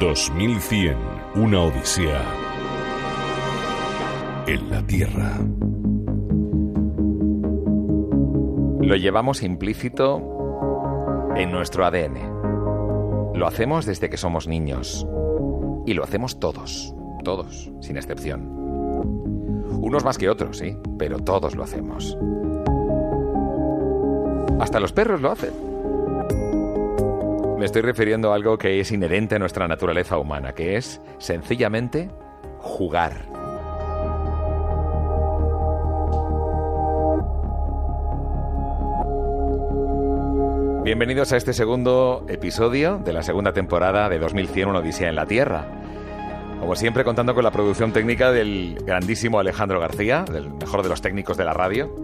2100, una odisea en la Tierra. Lo llevamos implícito en nuestro ADN. Lo hacemos desde que somos niños. Y lo hacemos todos, todos, sin excepción. Unos más que otros, sí, pero todos lo hacemos. Hasta los perros lo hacen. Me estoy refiriendo a algo que es inherente a nuestra naturaleza humana, que es sencillamente jugar. Bienvenidos a este segundo episodio de la segunda temporada de 2100 Una Odisea en la Tierra. Como siempre, contando con la producción técnica del grandísimo Alejandro García, del mejor de los técnicos de la radio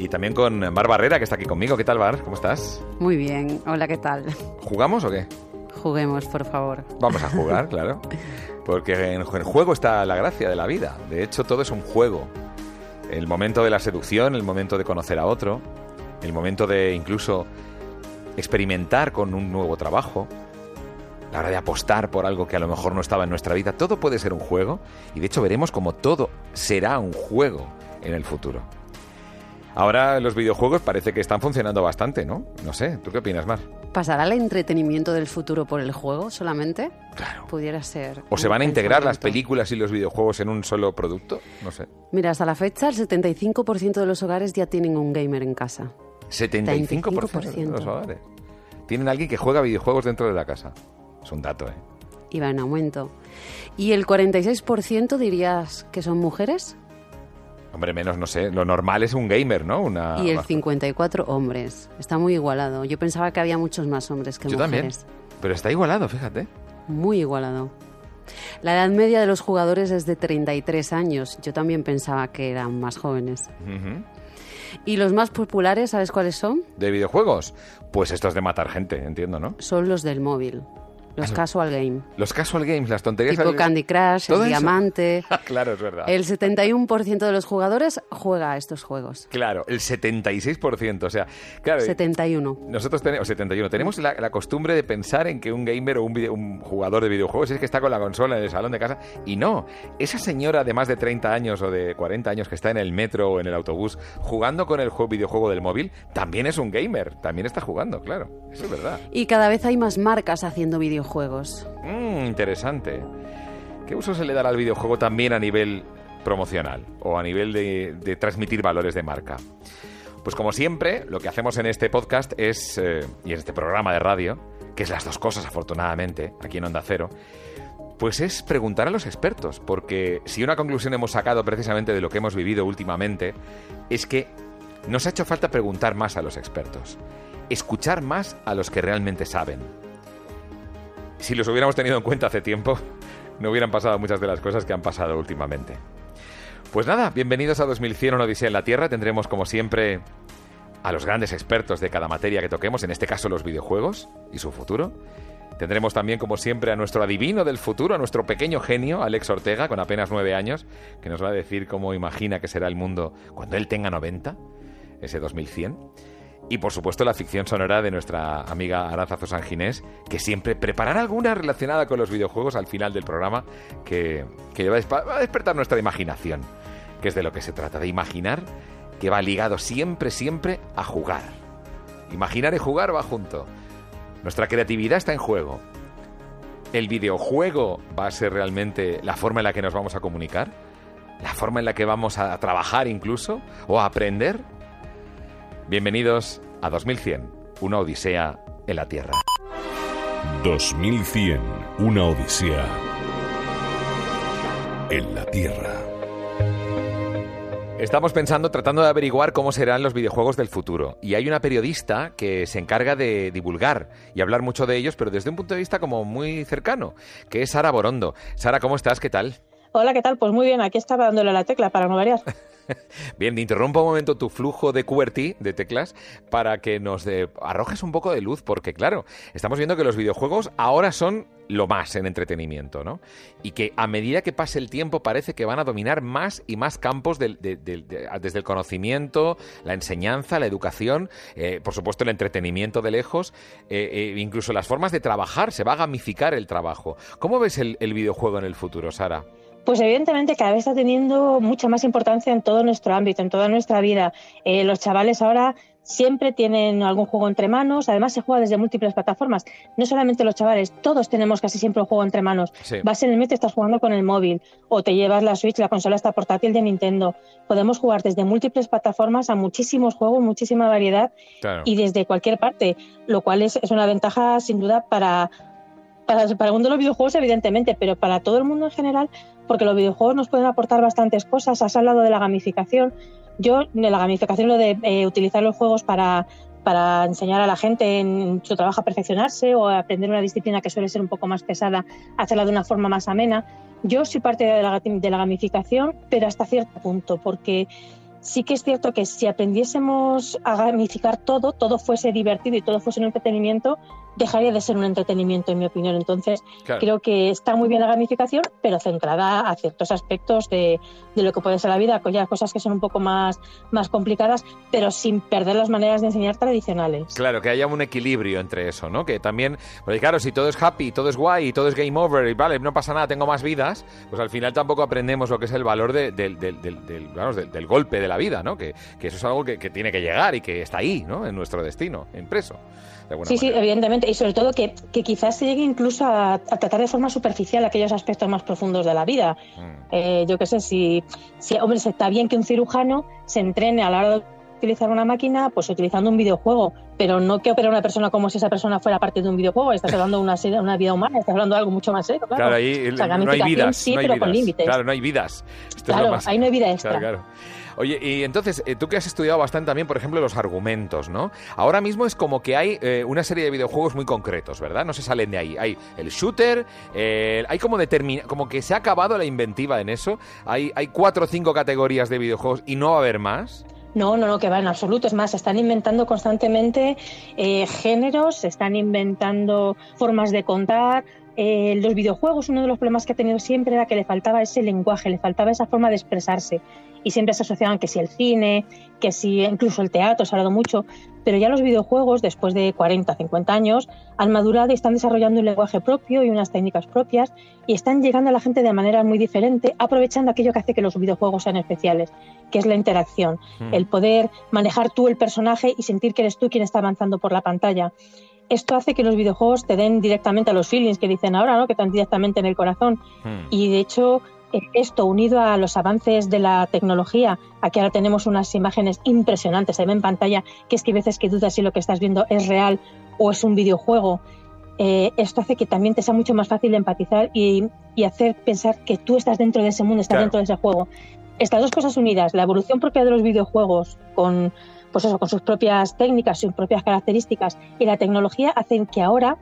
y también con Bar Barrera, que está aquí conmigo. ¿Qué tal, Bar? ¿Cómo estás? Muy bien. Hola, ¿qué tal? ¿Jugamos o qué? Juguemos, por favor. Vamos a jugar, claro. Porque en el juego está la gracia de la vida. De hecho, todo es un juego. El momento de la seducción, el momento de conocer a otro, el momento de incluso experimentar con un nuevo trabajo, la hora de apostar por algo que a lo mejor no estaba en nuestra vida, todo puede ser un juego y de hecho veremos como todo será un juego en el futuro. Ahora los videojuegos parece que están funcionando bastante, ¿no? No sé, ¿tú qué opinas, Mar? ¿Pasará el entretenimiento del futuro por el juego solamente? Claro. Pudiera ser. ¿O se van a integrar las películas y los videojuegos en un solo producto? No sé. Mira, hasta la fecha el 75% de los hogares ya tienen un gamer en casa. 75%, de los hogares. Tienen alguien que juega videojuegos dentro de la casa. Es un dato, ¿eh? Y va en aumento. ¿Y el 46% dirías que son mujeres? Hombre, menos, no sé. Lo normal es un gamer, ¿no? Una, y el 54 hombres. Está muy igualado. Yo pensaba que había muchos más hombres que Yo mujeres. también. Pero está igualado, fíjate. Muy igualado. La edad media de los jugadores es de 33 años. Yo también pensaba que eran más jóvenes. ¿Y los más populares, sabes cuáles son? ¿De videojuegos? Pues estos de matar gente, entiendo, ¿no? Son los del móvil. Los casual game. Los casual games, las tonterías... Tipo Candy Crush, ¿Todo el? Diamante. claro, es verdad. El 71% de los jugadores juega a estos juegos. Claro, el 76%. O sea, claro... 71. Nosotros tenemos, 71, tenemos la, la costumbre de pensar en que un gamer o un, video- un jugador de videojuegos es que está con la consola en el salón de casa y no, esa señora de más de 30 años o de 40 años que está en el metro o en el autobús jugando con el jue- videojuego del móvil, también es un gamer, también está jugando, claro, eso es verdad. Y cada vez hay más marcas haciendo videojuegos. Mm, interesante. ¿Qué uso se le dará al videojuego también a nivel promocional o a nivel de, de transmitir valores de marca? Pues como siempre, lo que hacemos en este podcast es, eh, y en este programa de radio, que es las dos cosas afortunadamente, aquí en Onda Cero, pues es preguntar a los expertos, porque si una conclusión hemos sacado precisamente de lo que hemos vivido últimamente, es que nos ha hecho falta preguntar más a los expertos, escuchar más a los que realmente saben. Si los hubiéramos tenido en cuenta hace tiempo, no hubieran pasado muchas de las cosas que han pasado últimamente. Pues nada, bienvenidos a 2100 Una Odisea en la Tierra. Tendremos como siempre a los grandes expertos de cada materia que toquemos, en este caso los videojuegos y su futuro. Tendremos también, como siempre, a nuestro adivino del futuro, a nuestro pequeño genio, Alex Ortega, con apenas nueve años, que nos va a decir cómo imagina que será el mundo cuando él tenga 90, ese 2100. Y por supuesto la ficción sonora de nuestra amiga Aranzazo San Ginés, que siempre preparará alguna relacionada con los videojuegos al final del programa, que, que va a despertar nuestra imaginación, que es de lo que se trata, de imaginar que va ligado siempre, siempre a jugar. Imaginar y jugar va junto. Nuestra creatividad está en juego. ¿El videojuego va a ser realmente la forma en la que nos vamos a comunicar? ¿La forma en la que vamos a trabajar incluso? ¿O a aprender? Bienvenidos a 2100, una odisea en la Tierra. 2100, una odisea en la Tierra. Estamos pensando, tratando de averiguar cómo serán los videojuegos del futuro. Y hay una periodista que se encarga de divulgar y hablar mucho de ellos, pero desde un punto de vista como muy cercano, que es Sara Borondo. Sara, ¿cómo estás? ¿Qué tal? Hola, ¿qué tal? Pues muy bien, aquí estaba dándole la tecla para no variar. Bien, interrumpo un momento tu flujo de QWERTY, de teclas, para que nos arrojes un poco de luz, porque claro, estamos viendo que los videojuegos ahora son lo más en entretenimiento, ¿no? Y que a medida que pase el tiempo parece que van a dominar más y más campos desde el conocimiento, la enseñanza, la educación, eh, por supuesto el entretenimiento de lejos, eh, eh, incluso las formas de trabajar, se va a gamificar el trabajo. ¿Cómo ves el, el videojuego en el futuro, Sara? Pues evidentemente cada vez está teniendo mucha más importancia en todo nuestro ámbito, en toda nuestra vida. los chavales ahora siempre tienen algún juego entre manos. Además, se juega desde múltiples plataformas. No solamente los chavales, todos tenemos casi siempre un juego entre manos. Vas en el metro y estás jugando con el móvil, o te llevas la Switch, la consola esta portátil de Nintendo. Podemos jugar desde múltiples plataformas a muchísimos juegos, muchísima variedad y desde cualquier parte, lo cual es, una ventaja sin duda para, para, para el mundo de los videojuegos, evidentemente, pero para todo el mundo en general, porque los videojuegos nos pueden aportar bastantes cosas. Has hablado de la gamificación yo, la gamificación, lo de eh, utilizar los juegos para, para enseñar a la gente en su trabajo a perfeccionarse o aprender una disciplina que suele ser un poco más pesada, hacerla de una forma más amena. Yo soy parte de de la gamificación, pero hasta cierto punto, porque sí que es cierto que si aprendiésemos a gamificar todo, todo fuese divertido y todo fuese un entretenimiento, dejaría de ser un entretenimiento, en mi opinión. Entonces, creo que está muy bien la gamificación, pero centrada a ciertos aspectos de, de, lo que puede ser la vida, ya cosas que son un poco más, más complicadas, pero sin perder las maneras de enseñar tradicionales. Claro, que haya un equilibrio entre eso, ¿no? Que también, porque claro, si todo es happy, todo es guay, todo es game over, y vale, no pasa nada, tengo más vidas, pues al final tampoco aprendemos lo que es el valor del, del, del, golpe de la vida, ¿no? Que, que eso es algo que, que tiene que llegar y que está ahí, ¿no? En nuestro destino, impreso sí, sí, evidentemente. Y sobre todo que, quizás se llegue incluso a, tratar de forma superficial aquellos aspectos más profundos de la vida. Mm. Eh, yo qué sé, si, si, hombre, está bien que un cirujano se entrene a la hora de utilizar una máquina, pues utilizando un videojuego, pero no que opere una persona como si esa persona fuera parte de un videojuego. Estás hablando de una, una vida humana, estás hablando de algo mucho más serio. Claro, ahí no hay vidas. Sí, pero con límites. Claro, no hay vidas. claro, ahí no hay vida extra. claro. Oye, y entonces, eh, tú que has estudiado bastante también, por ejemplo, los argumentos, ¿no? Ahora mismo es como que hay eh, una serie de videojuegos muy concretos, ¿verdad? No se salen de ahí. Hay el shooter, hay como determina, como que se ha acabado la inventiva en eso. Hay, hay cuatro o cinco categorías de videojuegos y no va a haber más. No, no, no, que va en absoluto. Es más, están inventando constantemente eh, géneros, están inventando formas de contar, los videojuegos, uno de los problemas que ha tenido siempre era que le faltaba ese lenguaje, le faltaba esa forma de expresarse. Y siempre se asociaban que si el cine, que si incluso el teatro, se ha hablado mucho, pero ya los videojuegos, después de 40, 50 años, han madurado y están desarrollando un lenguaje propio y unas técnicas propias y están llegando a la gente de manera muy diferente, aprovechando aquello que hace que los videojuegos sean especiales, que es la interacción, hmm. el poder manejar tú el personaje y sentir que eres tú quien está avanzando por la pantalla esto hace que los videojuegos te den directamente a los feelings que dicen ahora, ¿no? que están directamente en el corazón. Hmm. Y de hecho, esto unido a los avances de la tecnología, a que ahora tenemos unas imágenes impresionantes, se ve en pantalla, que es que hay veces que dudas si lo que estás viendo es real o es un videojuego. Eh, esto hace que también te sea mucho más fácil empatizar y, hacer pensar que tú estás dentro de ese mundo, estás dentro de ese juego. Estas dos cosas unidas, la evolución propia de los videojuegos con pues eso, con sus propias técnicas, sus propias características y la tecnología hacen que ahora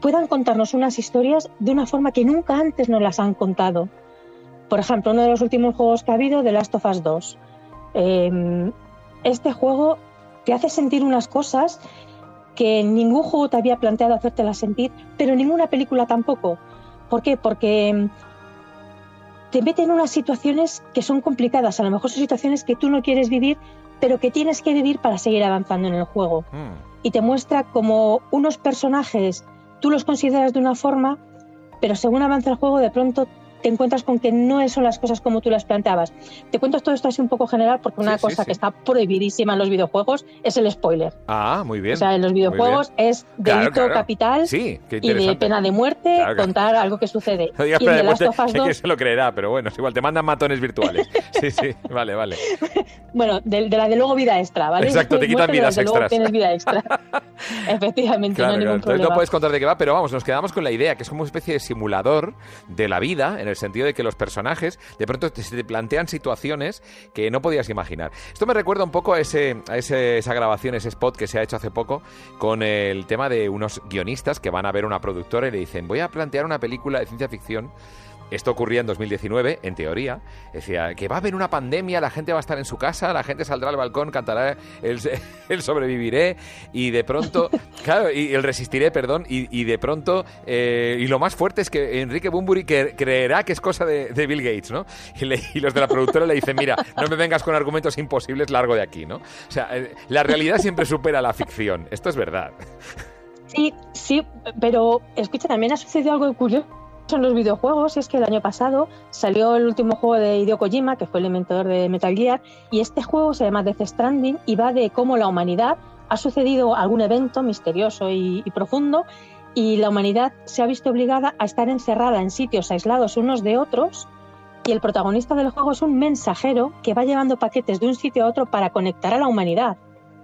puedan contarnos unas historias de una forma que nunca antes nos las han contado. Por ejemplo, uno de los últimos juegos que ha habido, The Last of Us 2. Em, este juego te hace sentir unas cosas que ningún juego te había planteado hacértelas sentir, pero ninguna película tampoco. ¿Por qué? Porque em, te mete en unas situaciones que son complicadas, a lo mejor son situaciones que tú no quieres vivir, pero que tienes que vivir para seguir avanzando en el juego. Hmm. Y te muestra como unos personajes, tú los consideras de una forma, pero según avanza el juego, de pronto te encuentras con que no son las cosas como tú las planteabas. Te cuento todo esto así un poco general porque una cosa que está prohibidísima en los videojuos es el spoiler. Ah, muy bien. O sea, en los videojuegos es delito capital y de pena de muerte contar algo que sucede. No digas y de Last of que se lo creerá, pero bueno, es igual, te mandan matones virtuales. sí, sí, vale, vale. bueno, de, la de luego vida extra, ¿vale? Exacto, te quitan vidas extras. Luego tienes vida extra. Efectivamente, no hay ningún problema. No puedes contar de qué va, pero vamos, nos quedamos con la idea que es como una especie de simulador de la vida en el sentido de que los personajes de pronto te plantean situaciones que no podías imaginar. Esto me recuerda un poco a, ese, a ese, esa grabación, ese spot que se ha hecho hace poco con el tema de unos guionistas que van a ver una productora y le dicen, voy a plantear una película de ciencia ficción Esto ocurría en 2019, en teoría. Decía que va a haber una pandemia, la gente va a estar en su casa, la gente saldrá al balcón, cantará el, el sobreviviré y de pronto, claro, y el resistiré, perdón, y, y de pronto, eh, y lo más fuerte es que Enrique Bumburi que, creerá que es cosa de, de Bill Gates, ¿no? Y, le- y los de la productora le dicen, mira, no me vengas con argumentos imposibles, largo de aquí, ¿no? O sea, eh, la realidad siempre supera la ficción. Esto es verdad. Sí, sí, pero escucha, también ha sucedido algo curioso en los videojuegos, y es que el año pasado salió el último juego de Hideo Kojima, que fue el inventador de Metal Gear, y este juego se llama Death Stranding y va de cómo la humanidad ha sucedido algún evento misterioso y, y profundo y la humanidad se ha visto obligada a estar encerrada en sitios aislados unos de otros y el protagonista del juego es un mensajero que va llevando paquetes de un sitio a otro para conectar a la humanidad.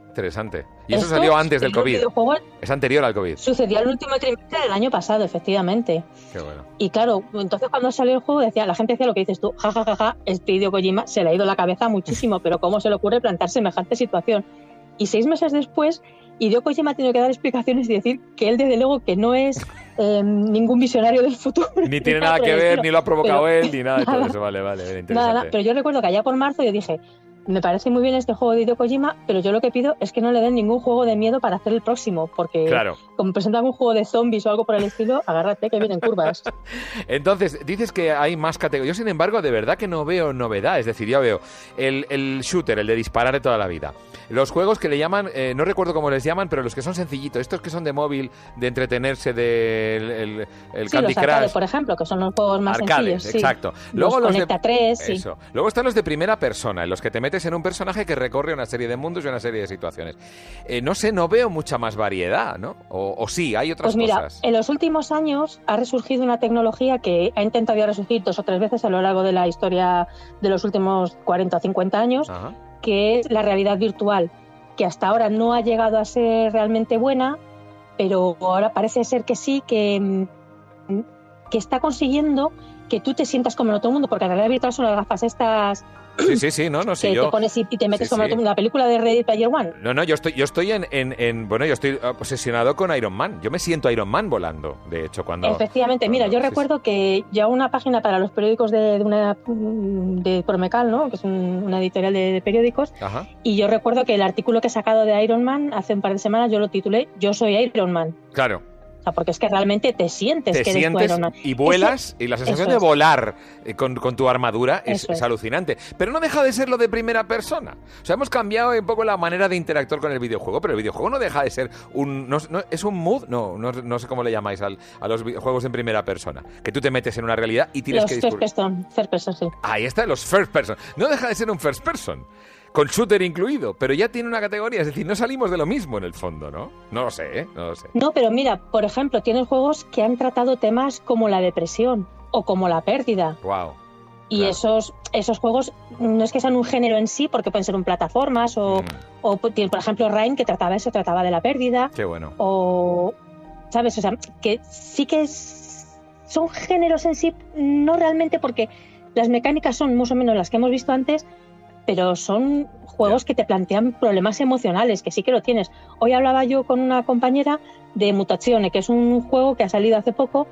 Interesante. Y eso Esto salió antes del COVID. Es anterior al COVID. Sucedió el último trimestre del año pasado, efectivamente. Qué bueno. Y claro, entonces cuando salió el juego, decía, la gente decía lo que dices tú, jajajaja, ja, ja, ja, este Hideo Kojima se le ha ido la cabeza muchísimo, pero ¿cómo se le ocurre plantar semejante situación? Y seis meses después, Hideo Kojima ha tenido que dar explicaciones y decir que él, desde luego, que no es eh, ningún visionario del futuro. Ni tiene nada que ver, ni lo ha provocado Pero- él, ni nada de todo eso. Vale, vale, interesante. Nada, nada, pero yo recuerdo que allá por marzo yo dije, me parece muy bien este juego de Hideo Kojima, pero yo lo que pido es que no le den ningún juego de miedo para hacer el próximo, porque Claro. como presentan un juego de zombies o algo por el estilo, agárrate que vienen curvas. Entonces, dices que hay más categorías. Yo, sin embargo, de verdad que no veo novedad. Es decir, ya veo el, el shooter, el de disparar de toda la vida. Los juegos que le llaman, eh, no recuerdo cómo les llaman, pero los que son sencillitos, estos que son de móvil, de entretenerse, del el, el Sí, Candy los Crush. por ejemplo, que son los juegos más Arcades, sencillos. sí. exacto. Los Luego los de, Conecta 3, sí. Eso. Luego están los de primera persona, en los que te metes en un personaje que recorre una serie de mundos y una serie de situaciones. Eh, no sé, no veo mucha más variedad, ¿no? O, o sí, hay otras Pues mira, cosas. en los últimos años ha resurgido una tecnología que ha intentado ya resurgir dos o tres veces a lo largo de la historia de los últimos 40 o 50 años, Ajá. Que es la realidad virtual, que hasta ahora no ha llegado a ser realmente buena, pero ahora parece ser que sí, que, mm, que está consiguiendo que tú te sientas como en otro mundo, porque la realidad virtual son las gafas estas Sí, sí, sí, no, no sé que yo. te pones y te metes Sí, como en sí. La película de Ready Player One. No, no, yo estoy, yo estoy en, en, en- bueno, yo estoy obsesionado con Iron Man. Yo me siento Iron Man volando, de hecho, cuando. Efectivamente, mira, yo sí, sí. recuerdo que ya una página para los periódicos de, de una de Promecal, ¿no? que es un- una editorial de, de periódicos, Ajá. y yo recuerdo que el artículo que he sacado de Iron Man hace un par de semanas yo lo titulé Yo soy Iron Man. Claro, O sea, porque es que realmente te sientes te que eres sientes y vuelas y la sensación de es. volar eh, con, con tu armadura es, alucinante. Pero no deja de ser lo de primera persona. O sea, hemos cambiado un poco la manera de interactuar con el videojuego, pero el videojuego no deja de ser un... no- no- ¿Es un mood? No, no, no sé cómo le llamáis al- a los videojuegos en primera persona. Que tú te metes en una realidad y tienes Los que first person, first person, sí. Ahí está, los first person. No deja de ser un first person. Con shooter incluido, pero ya tiene una categoría, es decir, no salimos de lo mismo en el fondo, ¿no? No lo sé, ¿eh? No lo sé. No, pero mira, por ejemplo, tienes juegos que han tratado temas como la depresión o como la pérdida. Wow. Y Claro. esos, esos juegos no es que sean un género en sí, porque pueden ser un plataformas o, Mm, o tiene, por ejemplo, Rain, que trataba eso, trataba de la pérdida, qué bueno. o, ¿sabes? O sea, que sí que es- son géneros en sí, no realmente porque las mecánicas son más o menos las que hemos visto antes, pero son juegos que te plantean problemas emocionales, que sí que lo tienes. Hoy hablaba yo con una compañera de Mutazione, que es un juego que ha salido hace poco,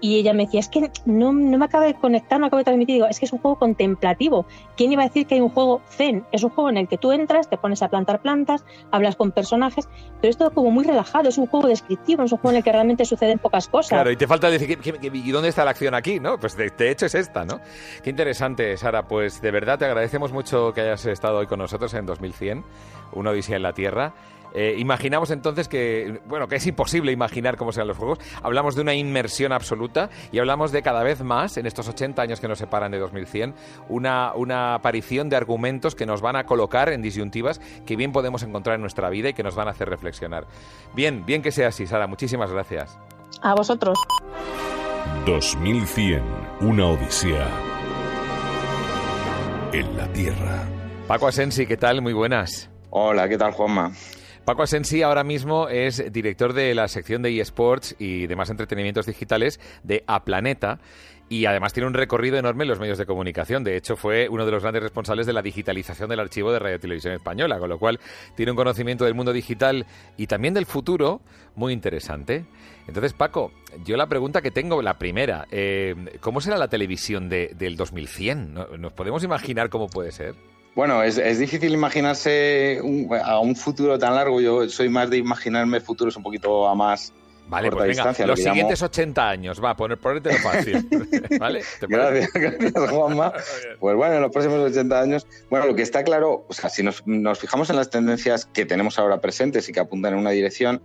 y ella me decía, es que no, no me acaba de conectar, no acaba de transmitir. Digo, es que es un juego contemplativo. ¿Quién iba a decir que hay un juego zen? Es un juego en el que tú entras, te pones a plantar plantas, hablas con personajes, pero es todo como muy relajado, es un juego descriptivo, es un juego en el que realmente suceden pocas cosas. Claro, y te falta decir, ¿qué- qué- qué- ¿y dónde está la acción aquí? ¿no? Pues de, de hecho es esta, ¿no? Qué interesante, Sara. Pues de verdad te agradecemos mucho que hayas estado hoy con nosotros en 2100, una odisea en la Tierra. Eh, imaginamos entonces que, bueno, que es imposible imaginar cómo serán los juegos. Hablamos de una inmersión absoluta y hablamos de cada vez más, en estos 80 años que nos separan de 2100, una, una aparición de argumentos que nos van a colocar en disyuntivas que bien podemos encontrar en nuestra vida y que nos van a hacer reflexionar. Bien, bien que sea así, Sara. Muchísimas gracias. A vosotros. 2100, una odisea en la Tierra. Paco Asensi, ¿qué tal? Muy buenas. Hola, ¿qué tal, Juanma? Paco Asensi ahora mismo es director de la sección de eSports y demás entretenimientos digitales de A Planeta y además tiene un recorrido enorme en los medios de comunicación. De hecho, fue uno de los grandes responsables de la digitalización del archivo de Radio Televisión Española, con lo cual tiene un conocimiento del mundo digital y también del futuro muy interesante. Entonces, Paco, yo la pregunta que tengo, la primera, eh, ¿cómo será la televisión de, del 2100? ¿Nos podemos imaginar cómo puede ser? Bueno, es, es difícil imaginarse a un futuro tan largo. Yo soy más de imaginarme futuros un poquito a más Vale, pues venga, los siguientes 80 años, va, poner, ponértelo fácil. ¿Vale? gracias, gracias, Juanma. Pues bueno, en los próximos 80 años, bueno, lo que está claro, o sea, si nos, nos fijamos en las tendencias que tenemos ahora presentes y que apuntan en una dirección,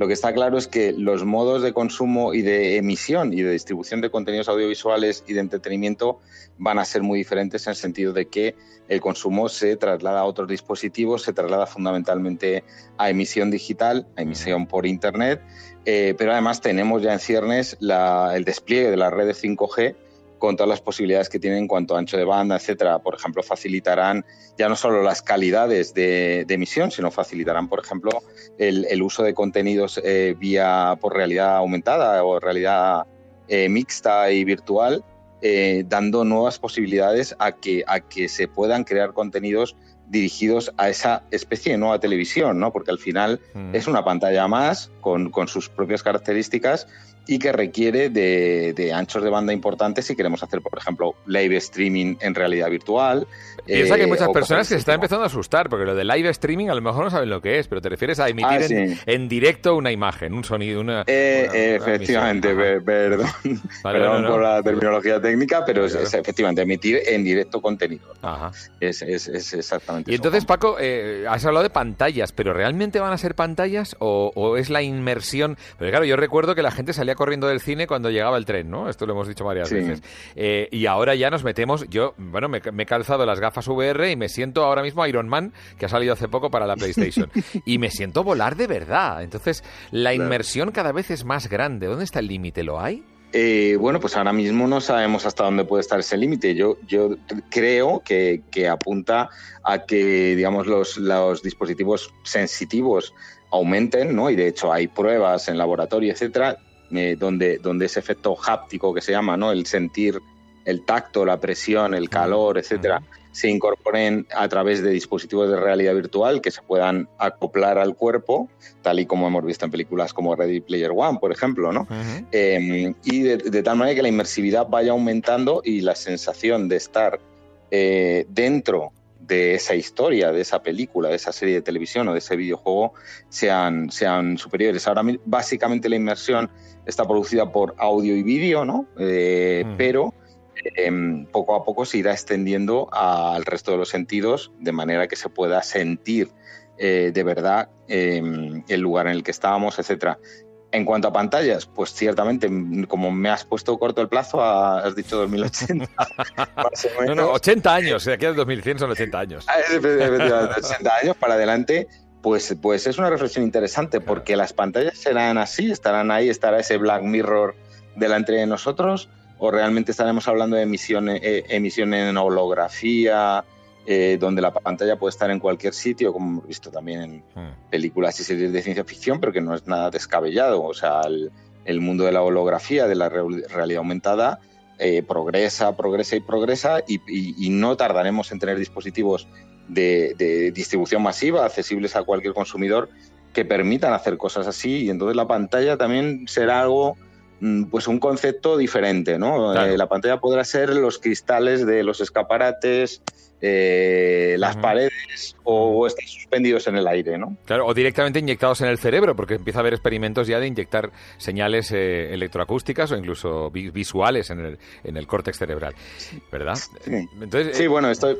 lo que está claro es que los modos de consumo y de emisión y de distribución de contenidos audiovisuales y de entretenimiento van a ser muy diferentes en el sentido de que el consumo se traslada a otros dispositivos, se traslada fundamentalmente a emisión digital, a emisión por Internet. Eh, pero además tenemos ya en ciernes el despliegue de las redes 5G con todas las posibilidades que tienen en cuanto a ancho de banda, etcétera. Por ejemplo, facilitarán ya no solo las calidades de, emisión, sino facilitarán, por ejemplo, el, uso de contenidos eh, vía por realidad aumentada o realidad eh, mixta y virtual, dando nuevas posibilidades a que, a que se puedan crear contenidos dirigidos a esa especie de nueva televisión, ¿no? Porque al final mm. es una pantalla más con, con, sus propias características y que requiere de, anchos de banda importantes si queremos hacer, por ejemplo, live streaming en realidad virtual. Piensa que hay eh, muchas personas que se están empezando a asustar, porque lo de live streaming a lo mejor no saben lo que es, pero te refieres a emitir ah, en, directo una imagen, un sonido, una... Eh, efectivamente, perdón, perdón por la terminología técnica, pero es, efectivamente emitir en directo contenido. Ajá. Es, exactamente Y entonces, Paco, eh, has hablado de pantallas, pero ¿realmente van a ser pantallas o, o es la inmersión? Pero claro, yo recuerdo que la gente salía corriendo del cine cuando llegaba el tren, ¿no? Esto lo hemos dicho varias veces. Eh, y ahora ya nos metemos, yo, bueno, me, he calzado las gafas VR y me siento ahora mismo Iron Man, que ha salido hace poco para la PlayStation. y me siento volar de verdad. Entonces, la inmersión cada vez es más grande. ¿Dónde está el límite? ¿Lo hay? Eh, bueno, pues ahora mismo no sabemos hasta dónde puede estar ese límite. Yo, yo creo que, apunta a que, digamos, los, los dispositivos sensitivos aumenten, ¿no? Y de hecho hay pruebas en laboratorio, etcétera, eh, donde, donde ese efecto háptico que se llama, ¿no? El sentir el tacto, la presión, el calor, etcétera, se incorporen a través de dispositivos de realidad virtual que se puedan acoplar al cuerpo, tal y como hemos visto en películas como Ready Player One, por ejemplo, ¿no? Em, y de, tal manera que la inmersividad vaya aumentando y la sensación de estar eh, dentro de esa historia, de esa película, de esa serie de televisión o de ese videojuego sean, sean superiores. Ahora básicamente la inmersión está producida por audio y vídeo, ¿no? Eh, pero em, poco a poco se irá extendiendo al resto de los sentidos de manera que se pueda sentir eh, de verdad em, el lugar en el que estábamos, etcétera. En cuanto a pantallas, pues ciertamente, como me has puesto corto el plazo, has dicho 2080. No, no, 80 años, aquí en 2100 son 80 años. 80 ah, años para adelante, pues, pues es una reflexión interesante, porque las pantallas serán así, estarán ahí, estará ese Black Mirror delante de nosotros, o realmente estaremos hablando de emisión, eh, emisión en holografía, eh, donde la pantalla puede estar en cualquier sitio, como hemos visto también en hmm. películas y series de ciencia ficción, pero que no es nada descabellado. O sea, el, mundo de la holografía, de la realidad aumentada, eh, progresa, progresa y progresa y, no tardaremos en tener dispositivos de, distribución masiva accesibles a cualquier consumidor que permitan hacer cosas así y entonces la pantalla también será algo mm, pues un concepto diferente, ¿no? Eh, la pantalla podrá ser los cristales de los escaparates, eh, las paredes o, están suspendidos en el aire, ¿no? Claro, o directamente inyectados en el cerebro, porque empieza a haber experimentos ya de inyectar señales eh, electroacústicas o incluso visuales en el, en el córtex cerebral, ¿verdad? Sí, Entonces, sí bueno, esto,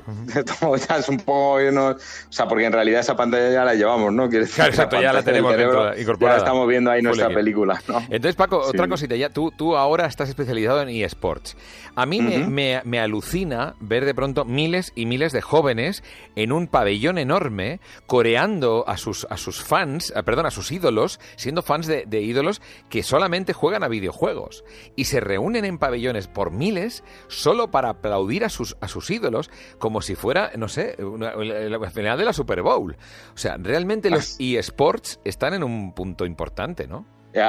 ya es un poco... o sea, porque en realidad esa pantalla ya la llevamos, ¿no? claro, exacto, ya la tenemos incorporada. Ya estamos viendo ahí nuestra película, ¿no? Entonces, Paco, otra cosita, ya tú, tú ahora estás especializado en eSports. A mí me, me, me alucina ver de pronto miles y miles de jóvenes en un pabellón enorme coreando a sus, a sus fans, eh, perdón, a sus ídolos, siendo fans de, de ídolos que solamente juegan a videojuegos. Y se reúnen en pabellones por miles solo para aplaudir a sus, a sus ídolos como si fuera, no sé, una- la final de la Super Bowl. O sea, realmente los eSports están en un punto importante, ¿no?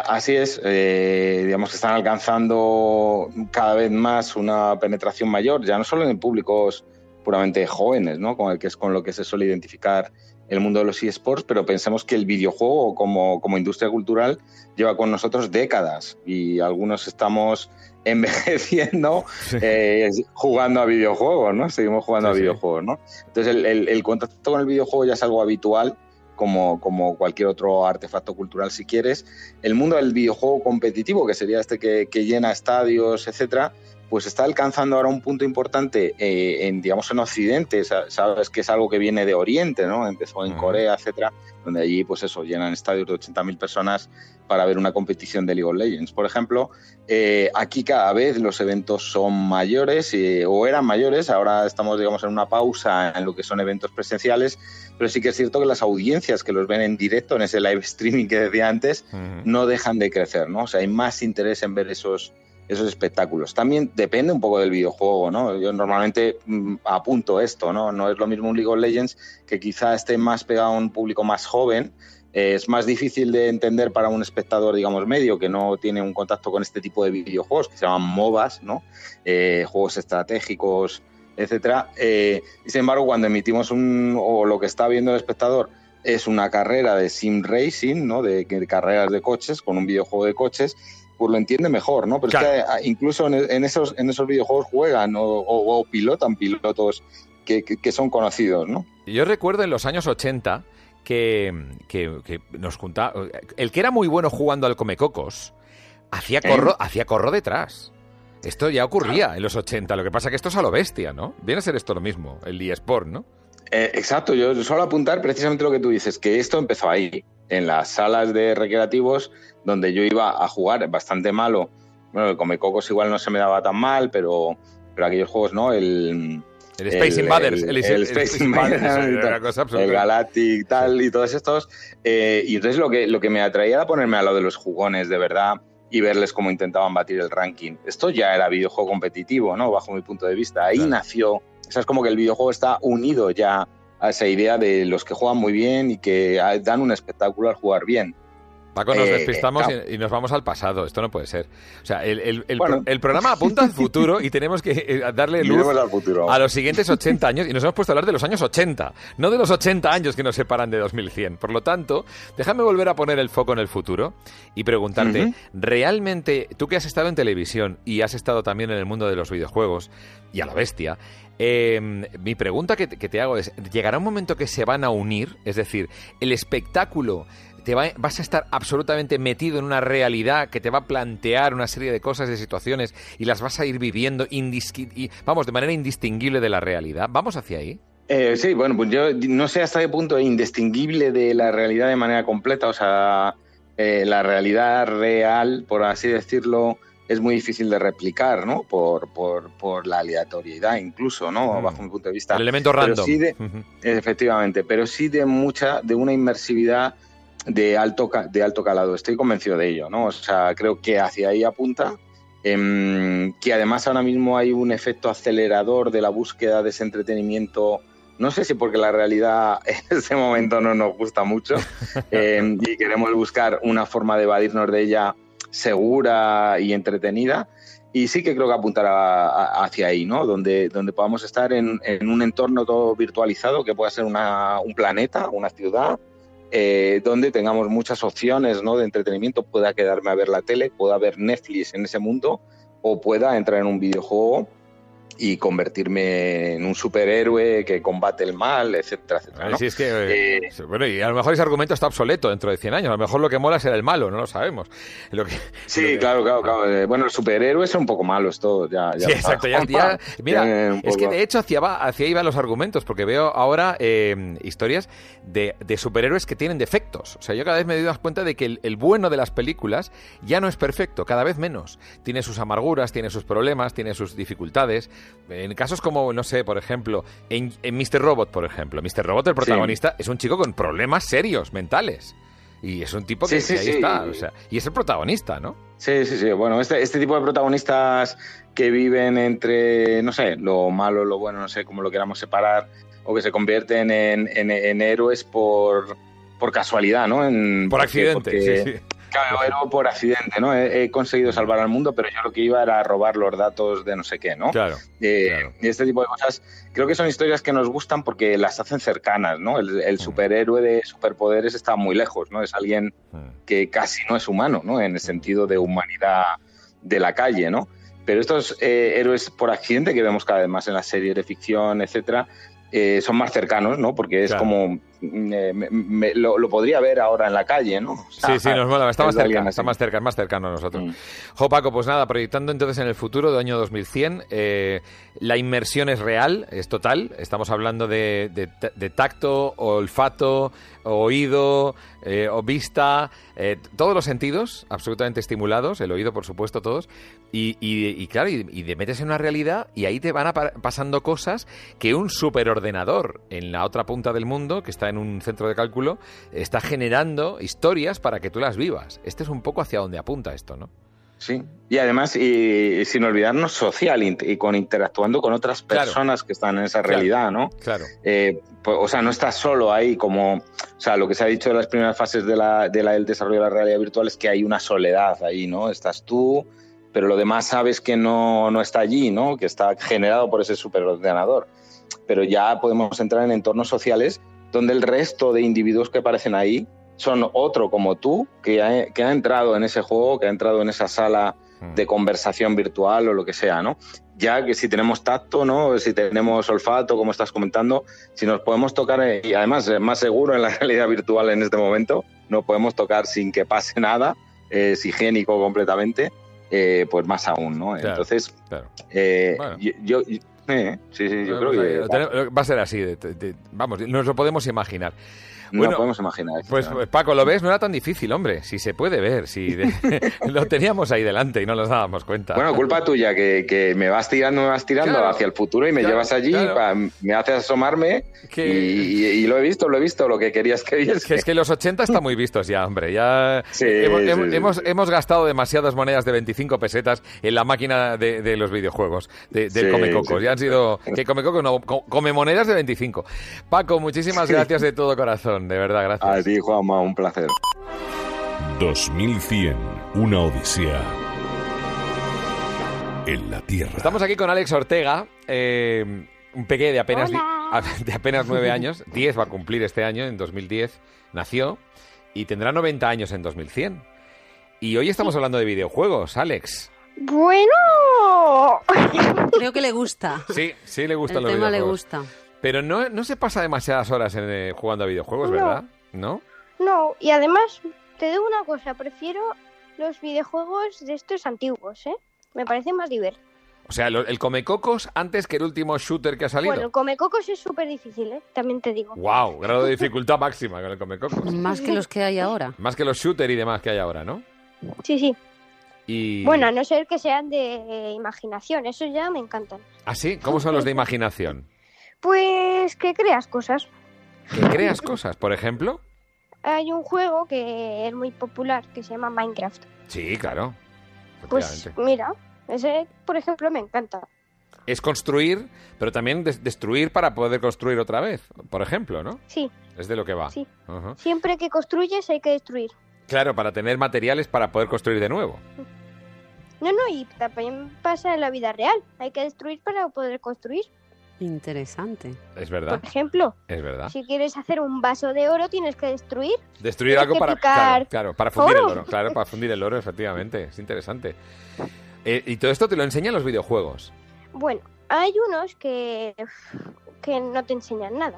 Así es, eh, digamos que están alcanzando cada vez más una penetración mayor, ya no solo en públicos puramente jóvenes, ¿no? Con el que es con lo que se suele identificar el mundo de los eSports, pero pensemos que el videojuego como, como industria cultural lleva con nosotros décadas y algunos estamos envejeciendo eh, jugando a videojuegos, ¿no? Seguimos jugando Sí, a videojuegos, ¿no? Entonces el, el- el contacto con el videojuego ya es algo habitual, como, como cualquier otro artefacto cultural si quieres. El mundo del videojuego competitivo, que sería este que, que llena estadios, etcétera, pues está alcanzando ahora un punto importante eh, en, digamos, en Occidente, Sa- sabes que es algo que viene de Oriente, ¿no? Empezó en. Corea, etcétera, donde allí, pues eso, llenan estadios de 80.000 personas para ver una competición de League of Legends, por ejemplo. Eh, aquí cada vez los eventos son mayores eh, o eran mayores, ahora estamos digamos en una pausa en lo que son eventos presenciales, pero sí que es cierto que las audiencias que los ven en directo en ese live streaming que decía antes no dejan de crecer, ¿no? O sea, hay más interés en ver esos esos espectáculos. También depende un poco del videojuego, ¿no? Yo normalmente mm, apunto esto, ¿no? No es lo mismo un League of Legends que quizá esté más pegado a un público más joven, eh, es más difícil de entender para un espectador, digamos, medio, que no tiene un contacto con este tipo de videojuegos, que se llaman MOBAs, ¿no? Eh, juegos estratégicos, etcétera. Eh, sin embargo, cuando emitimos un, o lo que está viendo el espectador es una carrera de sim racing, ¿no? De, de carreras de coches, con un videojuego de coches, pues lo entiende mejor, ¿no? Pero Claro. es que ah, incluso en, en esos, en esos videojuegos juegan o, o- o pilotan pilotos que, que- que son conocidos, ¿no? Yo recuerdo en los años 80 que, que- nos juntaba... El que era muy bueno jugando al Comecocos hacía corro, hacía corro detrás. Esto ya ocurría en los 80. Lo que pasa que esto es a lo bestia, ¿no? Viene a ser esto lo mismo, el eSport, ¿no? Eh, exacto, yo solo apuntar precisamente lo que tú dices, que esto empezó ahí, en las salas de recreativos, donde yo iba a jugar bastante malo. Bueno, el Comecocos igual no se me daba tan mal, pero, pero aquellos juegos, ¿no? El, El Space El- Invaders. el- El, el Space Invaders, el. Galactic tal y todos estos. eh, y entonces lo que, lo que me atraía era ponerme a lo de los jugones, de verdad, y verles cómo intentaban batir el ranking. Esto ya era videojuego competitivo, ¿no? Bajo mi punto de vista. Ahí Claro. nació. O sea, es como que el videojuego está unido ya a esa idea de los que juegan muy bien y que dan un espectáculo al jugar bien. Paco, nos Eh, despistamos claro. y, nos vamos al pasado. Esto no puede ser. O sea, el, el- el Bueno. pro- el programa apunta al futuro y tenemos que eh, darle luz a los siguientes 80 años y nos hemos puesto a hablar de los años 80, no de los 80 años que nos separan de 2100. Por lo tanto, déjame volver a poner el foco en el futuro y preguntarte. ¿realmente tú que has estado en televisión y has estado también en el mundo de los videojuegos y a la bestia, eh, mi pregunta que te hago es, ¿llegará un momento que se van a unir? Es decir, el espectáculo... Te va- vas a estar absolutamente metido en una realidad que te va a plantear una serie de cosas, de situaciones, y las vas a ir viviendo, y, vamos, de manera indistinguible de la realidad. ¿Vamos hacia ahí? Eh, sí, bueno, pues yo no sé hasta qué punto es indistinguible de la realidad de manera completa. O sea, eh, la realidad real, por así decirlo, es muy difícil de replicar, ¿no? Por, por, por la aleatoriedad, incluso, ¿no? Mm. Bajo mi punto de vista. El elemento Pero random. sí de-. Efectivamente, pero sí de mucha, de una inmersividad de alto, de alto calado. Estoy convencido de ello, ¿no? O sea, creo que hacia ahí apunta. em, que además ahora mismo hay un efecto acelerador de la búsqueda de ese entretenimiento. No sé si porque la realidad en este momento no nos gusta mucho em, y queremos buscar una forma de evadirnos de ella segura y entretenida. Y sí que creo que apuntará hacia ahí, ¿no? Donde, donde podamos estar en, en un entorno todo virtualizado, que pueda ser una- un planeta, una ciudad, eh, donde tengamos muchas opciones ¿no? de entretenimiento. Pueda quedarme a ver la tele, pueda ver Netflix en ese mundo, o pueda entrar en un videojuego y convertirme en un superhéroe que combate el mal, etcétera, etcétera. ¿no? Sí, es que, eh, Eh, bueno, y a lo mejor ese argumento está obsoleto dentro de 100 años. A lo mejor lo que mola será el malo, no lo sabemos. Lo que- Sí, lo que- claro, claro, claro. Eh, Bueno, el superhéroe es un poco malo esto, ya. ya Sí, exacto. Ya, mira, es que de hecho hacia, va, hacia ahí van los argumentos, porque veo ahora eh, historias de, de superhéroes que tienen defectos. O sea, yo cada vez me doy cuenta de que el, el bueno de las películas ya no es perfecto, cada vez menos. Tiene sus amarguras, tiene sus problemas, tiene sus dificultades, En casos como, no sé, por ejemplo, en, en Mr. Robot, por ejemplo. Mr. Robot, el protagonista, es un chico con problemas serios mentales. Y es un tipo que, Sí, sí, que ahí sí. está. O sea, y es el protagonista, ¿no? Sí, sí, sí. Bueno, este, este tipo de protagonistas que viven entre, no sé, lo malo, lo bueno, no sé cómo lo queramos separar, o que se convierten en, en- en héroes por, por casualidad, ¿no? En- Por porque- accidente, porque- sí, sí. Claro, héroe por accidente, ¿no? He, he conseguido salvar al mundo, pero yo lo que iba era robar los datos de no sé qué, ¿no? Claro. Eh, claro. Y este tipo de cosas creo que son historias que nos gustan porque las hacen cercanas, ¿no? El, el superhéroe de superpoderes está muy lejos, ¿no? Es alguien Mm. que casi no es humano, ¿no? En el sentido de humanidad de la calle, ¿no? Pero estos eh, héroes por accidente que vemos cada vez más en las series de ficción, etcétera, eh, son más cercanos, ¿no? Porque es Claro. como mm, me- me- lo, lo podría ver ahora en la calle, ¿no? O sea, Sí, sí, nos mola. Está es más cerca, está más cerca, es más cercano a nosotros. Mm. Jo, Paco, pues nada, proyectando entonces en el futuro, de año 2100, eh, la inmersión es real, es total. Estamos hablando de, de- de tacto, olfato, oído, eh, o vista, eh, todos los sentidos absolutamente estimulados, el oído, por supuesto, todos. Y, y- y claro, y, y te metes en una realidad y ahí te van a pa- pasando cosas que un superordenador en la otra punta del mundo, que está en un centro de cálculo, está generando historias para que tú las vivas. Este es un poco hacia donde apunta esto, ¿no? Sí, y además, y, sin olvidarnos social y, con interactuando con otras Claro. personas que están en esa Claro. realidad, ¿no? Claro. Eh, pues, o sea, no estás solo ahí como, o sea, lo que se ha dicho de las primeras fases de la, de la- del desarrollo de la realidad virtual es que hay una soledad ahí, ¿no? Estás tú, pero lo demás sabes que no, no está allí, ¿no? Que está generado por ese superordenador. Pero ya podemos entrar en entornos sociales donde el resto de individuos que aparecen ahí son otro como tú, que ha, que ha entrado en ese juego, que ha entrado en esa sala Mm. de conversación virtual o lo que sea, ¿no? Ya que si tenemos tacto, ¿no? Si tenemos olfato, como estás comentando, si nos podemos tocar, eh, y además es más seguro en la realidad virtual en este momento, no podemos tocar sin que pase nada, eh, es higiénico completamente, eh, pues más aún, ¿no? Claro, Entonces, claro. eh, Bueno. yo, yo- eh, sí, sí, yo creo a- que lo tenemos- va a ser así. de- de- de- vamos, nos lo podemos imaginar. No bueno, podemos imaginar. Pues, pues, Paco, ¿lo ves? No era tan difícil, hombre. Si se puede ver. Si de- lo teníamos ahí delante y no nos dábamos cuenta. Bueno, culpa tuya, que, que me vas tirando, me vas tirando Claro, hacia el futuro y me claro, llevas allí, claro. pa- me haces asomarme Que- y, y- y lo he visto, lo he visto, lo que querías que viese. Que es que los 80 están muy vistos ya, hombre. Ya Sí, hemos, sí, hemos- sí, hemos- sí. hemos gastado demasiadas monedas de 25 pesetas en la máquina de, de los videojuegos, de, del Comecocos. Ya han sido... Que Comecocos no, co- come monedas de 25. Paco, muchísimas gracias de todo corazón. De verdad, gracias. A ti, Juanma, un placer. 2100, una odisea en la Tierra. Estamos aquí con Alex Ortega, eh, un pequeño de apenas, de apenas 9 años, 10 va a cumplir este año, en 2010 nació, y tendrá 90 años en 2100. Y hoy estamos hablando de videojuegos, Alex. Bueno, Creo que le gusta. Sí, sí le El gustan los tema le gusta. Pero no, no se pasa demasiadas horas en, eh, jugando a videojuegos, No. ¿verdad? ¿No? no, y además te digo una cosa, prefiero los videojuegos de estos antiguos, ¿eh? Me parece más divertido. O sea, el Comecocos antes que el último shooter que ha salido. Bueno, el Comecocos es súper difícil, ¿eh? También te digo. ¡Wow! Grado de dificultad máxima con el Comecocos. Más que los que hay ahora. Más que los shooter y demás que hay ahora, ¿no? Sí, sí. Y... Bueno, a no ser que sean de eh, imaginación, esos ya me encantan. ¿Ah, sí? ¿Cómo son los de imaginación? Pues que creas cosas. ¿Que creas cosas, por ejemplo? Hay un juego que es muy popular que se llama Minecraft. Sí, claro. Pues mira, ese, por ejemplo, me encanta. Es construir, pero también des- destruir para poder construir otra vez, por ejemplo, ¿no? Sí, Es de lo que va. Sí. Siempre que construyes hay que destruir. Claro, para tener materiales para poder construir de nuevo. No, no, y también pasa en la vida real. Hay que destruir para poder construir. Interesante. Es verdad, Por ejemplo, es verdad. si quieres hacer un vaso de oro, tienes que destruir. Destruir algo para, claro, claro, para fundir el oro. Claro, para fundir el oro, efectivamente. Es interesante. Eh, y todo esto te lo enseñan los videojuegos. Bueno, hay unos que, que no te enseñan nada.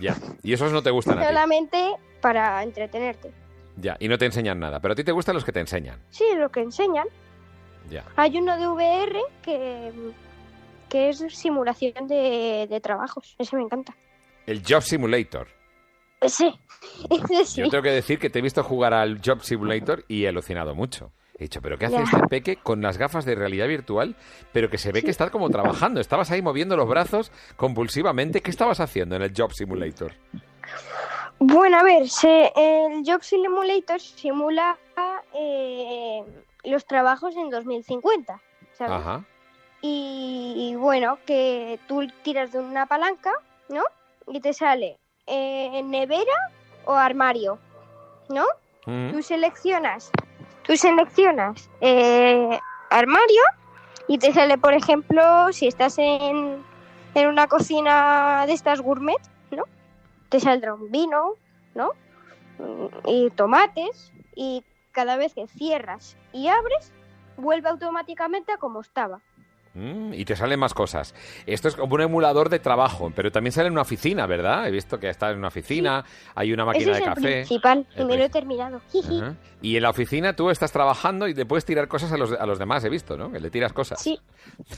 Ya. Y esos no te gustan a ti. Solamente para entretenerte. Ya. Y no te enseñan nada. Pero a ti te gustan los que te enseñan. Sí, lo que enseñan. Ya. Hay uno de VR que, que es simulación de, de trabajos. Ese me encanta. El Job Simulator. Sí, ese sí. Yo tengo que decir que te he visto jugar al Job Simulator y he alucinado mucho. He dicho, ¿pero qué hace este peque con las gafas de realidad virtual? Pero que se ve que está como trabajando. Estabas ahí moviendo los brazos compulsivamente. ¿Qué estabas haciendo en el Job Simulator? Bueno, a ver, se- el Job Simulator simula eh, los trabajos en 2050, ¿sabes? Ajá. Y, y bueno, que tú tiras de una palanca, ¿no? Y te sale eh, nevera o armario, ¿no? Mm. Tú seleccionas, tú seleccionas eh, armario y te sale, por ejemplo, si estás en, en una cocina de estas gourmet, ¿no? Te saldrá un vino, ¿no? Y tomates y cada vez que cierras y abres, vuelve automáticamente a como estaba. Mm, y te salen más cosas. Esto es como un emulador de trabajo, pero también sale en una oficina, ¿verdad? He visto que está en una oficina, hay una Ese máquina es de el café. principal y me lo he terminado. Y en la oficina tú estás trabajando y te puedes tirar cosas a los, a los demás, he visto, ¿no? Que le tiras cosas. Sí.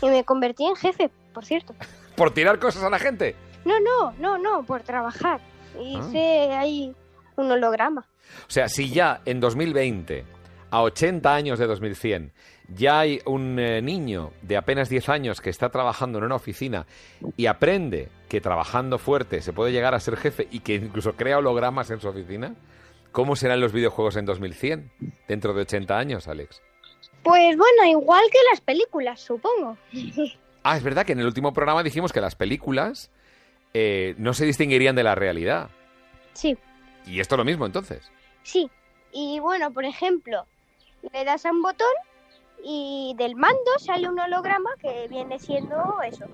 Y me convertí en jefe, por cierto. ¿Por tirar cosas a la gente? No, no, no, no, por trabajar. Ah. Hice ahí un holograma. O sea, si ya en 2020, a 80 años de 2100, ya hay un eh, niño de apenas 10 años que está trabajando en una oficina y aprende que trabajando fuerte se puede llegar a ser jefe y que incluso crea hologramas en su oficina, ¿cómo serán los videojuegos en 2100? Dentro de 80 años, Alex. Pues bueno, igual que las películas, supongo. Ah, es verdad que en el último programa dijimos que las películas eh, no se distinguirían de la realidad. Sí, Y esto es lo mismo entonces. sí. Y bueno, por ejemplo, le das a un botón y del mando sale un holograma que viene siendo eso,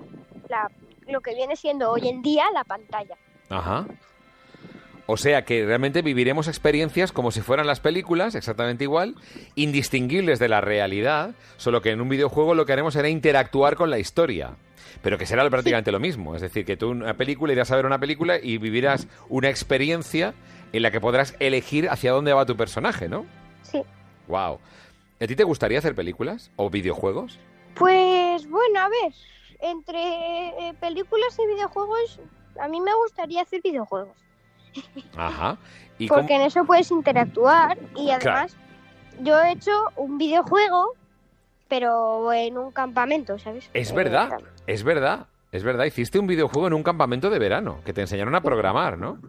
la, lo que viene siendo hoy en día la pantalla. Ajá. O sea que realmente viviremos experiencias como si fueran las películas, exactamente igual, indistinguibles de la realidad, solo que en un videojuego lo que haremos será interactuar con la historia. Pero que será prácticamente lo mismo. Es decir, que tú una película irás a ver una película y vivirás una experiencia en la que podrás elegir hacia dónde va tu personaje, ¿no? Sí. Wow. ¿A ti te gustaría hacer películas o videojuegos? Pues bueno, a ver, entre eh, películas y videojuegos, a mí me gustaría hacer videojuegos. Ajá. ¿Y cómo- Porque en eso puedes interactuar y además yo he hecho un videojuego, pero en un campamento, ¿sabes? Es Eh, verdad, es verdad, es verdad. Hiciste un videojuego en un campamento de verano que te enseñaron a programar, ¿no?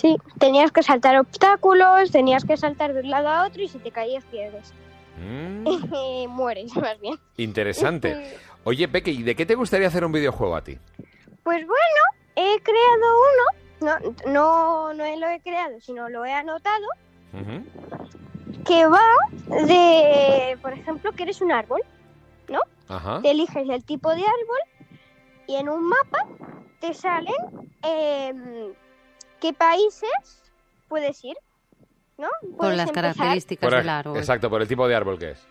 Sí, tenías que saltar obstáculos, tenías que saltar de un lado a otro y si te caías pierdes. Mm, Mueres, más bien. interesante. Oye, Peque, ¿y de qué te gustaría hacer un videojuego a ti? Pues bueno, he creado uno. No, no, no lo he creado, sino lo he anotado. Que va de, por ejemplo, que eres un árbol. Ajá. Te eliges el tipo de árbol y en un mapa te salen em, qué países puedes ir. ¿No? Por las empezar- características Por- del árbol. exacto, por el tipo de árbol que es.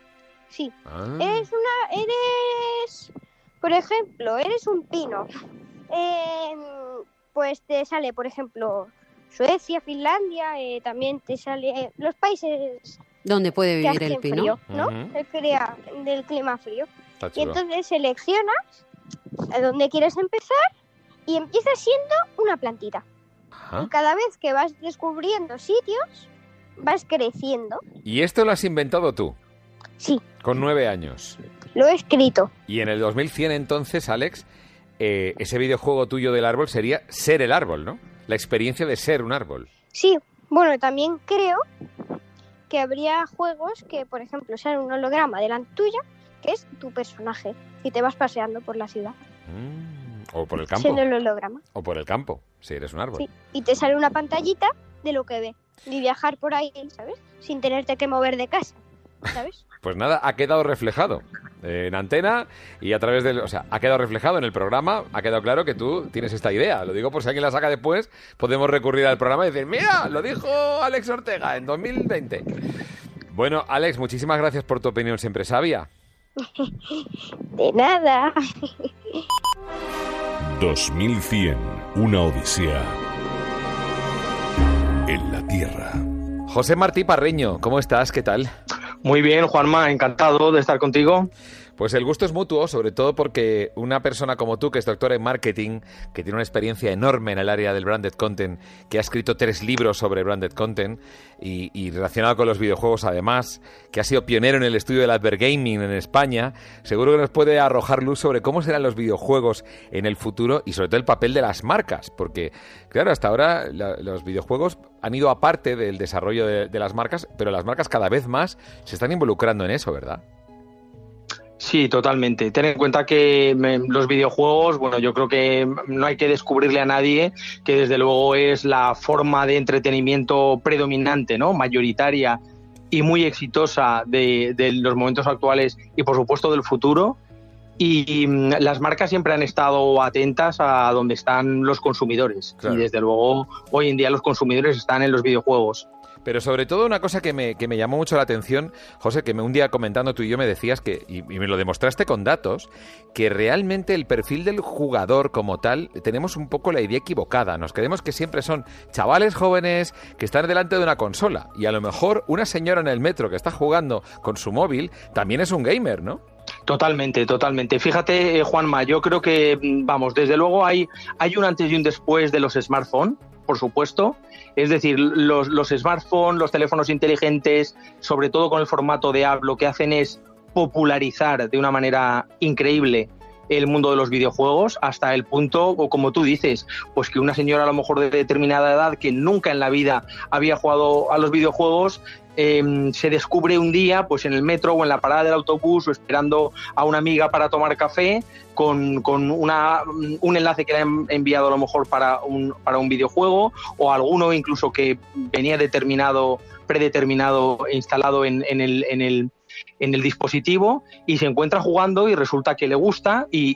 Sí. Ah, Eres una. Eres. Por ejemplo, eres un pino. Em, pues te sale, por ejemplo, Suecia, Finlandia, eh, también te sale los países ¿Dónde puede vivir el pino? frío, ¿no? El crea- del clima frío. Y entonces seleccionas a dónde quieres empezar y empiezas siendo una plantita. Ajá. Y cada vez que vas descubriendo sitios, vas creciendo. Y esto lo has inventado tú, Sí, con nueve años. lo he escrito. Y en el 2100 entonces, Alex, eh, ese videojuego tuyo del árbol sería ser el árbol, ¿no? La experiencia de ser un árbol. Sí, bueno, también creo que habría juegos que, por ejemplo, sean un holograma delante tuya, que es tu personaje, y te vas paseando por la ciudad, Mm, O por el campo. siendo el holograma. O por el campo, si eres un árbol. Sí, y te sale una pantallita de lo que ve. Y viajar por ahí, ¿sabes? Sin tenerte que mover de casa, ¿sabes? Pues nada, ha quedado reflejado en antena y a través del... O sea, ha quedado reflejado en el programa, ha quedado claro que tú tienes esta idea. Lo digo por si alguien la saca después, podemos recurrir al programa y decir, mira, lo dijo Alex Ortega en 2020. Bueno, Alex, muchísimas gracias por tu opinión siempre sabia. De nada. 2100, una odisea en la Tierra. José Martí Parreño, ¿cómo estás? ¿Qué tal? Muy bien, Juanma, encantado de estar contigo. Pues el gusto es mutuo, sobre todo porque una persona como tú, que es doctor en marketing, que tiene una experiencia enorme en el área del branded content, que ha escrito tres libros sobre branded content y, relacionado con los videojuegos además, que ha sido pionero en el estudio del advergaming en España, seguro que nos puede arrojar luz sobre cómo serán los videojuegos en el futuro y sobre todo el papel de las marcas, porque claro, hasta ahora los videojuegos han ido aparte del desarrollo de las marcas, pero las marcas cada vez más se están involucrando en eso, ¿verdad? Sí, totalmente. Ten en cuenta que los videojuegos, bueno, yo creo que no hay que descubrirle a nadie que desde luego es la forma de entretenimiento predominante, ¿no? Mayoritaria y muy exitosa de, los momentos actuales y por supuesto del futuro. Y, mm, las marcas siempre han estado atentas a donde están los consumidores. Y desde luego hoy en día los consumidores están en los videojuegos. Pero sobre todo una cosa que me, que me llamó mucho la atención, José, que me, un día comentando tú y yo me decías que, y, me lo demostraste con datos, que realmente el perfil del jugador como tal, tenemos un poco la idea equivocada. Nos creemos que siempre son chavales jóvenes que están delante de una consola. Y a lo mejor una señora en el metro que está jugando con su móvil también es un gamer, ¿no? Totalmente, totalmente. Fíjate, eh, Juanma, yo creo que, mm, vamos, desde luego hay, hay un antes y un después de los smartphones por supuesto. Es decir, los, los smartphones, los teléfonos inteligentes, sobre todo con el formato de app, lo que hacen es popularizar de una manera increíble el mundo de los videojuegos hasta el punto, o como tú dices, pues que una señora a lo mejor de determinada edad que nunca en la vida había jugado a los videojuegos Em, se descubre un día, pues en el metro o en la parada del autobús o esperando a una amiga para tomar café, con, una, un enlace que le han enviado a lo mejor para un, para un videojuego o alguno incluso que venía determinado, predeterminado, instalado en, en, el, en, el, en el dispositivo y se encuentra jugando y resulta que le gusta y,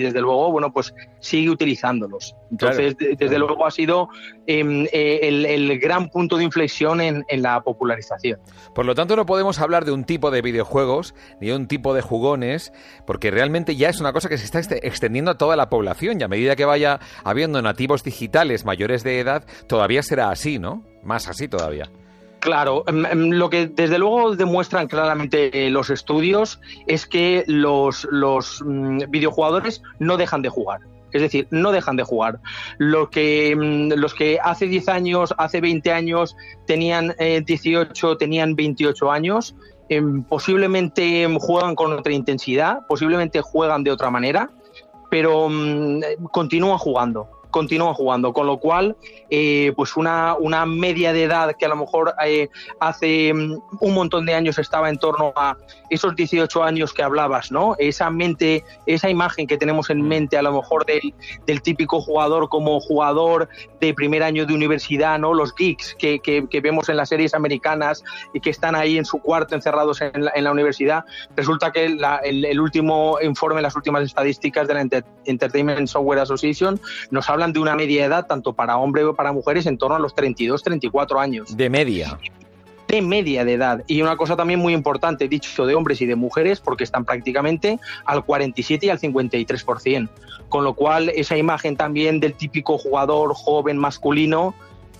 desde luego, bueno, pues sigue utilizándolos. Entonces, desde luego ha sido em, eh, el, gran punto de inflexión en, la popularización. Por lo tanto, no podemos hablar de un tipo de videojuegos ni de un tipo de jugones, porque realmente ya es una cosa que se está extendiendo a toda la población y a medida que vaya habiendo nativos digitales mayores de edad, todavía será así, ¿no? Más así todavía. Claro, em, em, lo que desde luego demuestran claramente eh, los estudios es que los, los mm, videojugadores no dejan de jugar. Es decir, no dejan de jugar. Lo que, mm, los que hace 10 años, hace 20 años tenían 18, eh, tenían 28 años, em, posiblemente juegan con otra intensidad, posiblemente juegan de otra manera, pero mm, continúan jugando continúan jugando, con lo cual, eh, pues una, una, media de edad que a lo mejor eh, hace mm, un montón de años estaba en torno a esos 18 años que hablabas, ¿no? Esa mente, esa imagen que tenemos en mente a lo mejor del, del típico jugador como jugador de primer año de universidad, ¿no? Los geeks que, que, vemos en las series americanas y que están ahí en su cuarto encerrados en la, universidad, resulta que el, el, último informe, las últimas estadísticas de la Entertainment Software Association nos habla de una media edad, tanto para hombres o para mujeres, en torno a los 32, 34 años. De media de media de edad. Y una cosa también muy importante, dicho de hombres y de mujeres, porque están prácticamente al 47 y al 53%. Con lo cual, esa imagen también del típico jugador joven masculino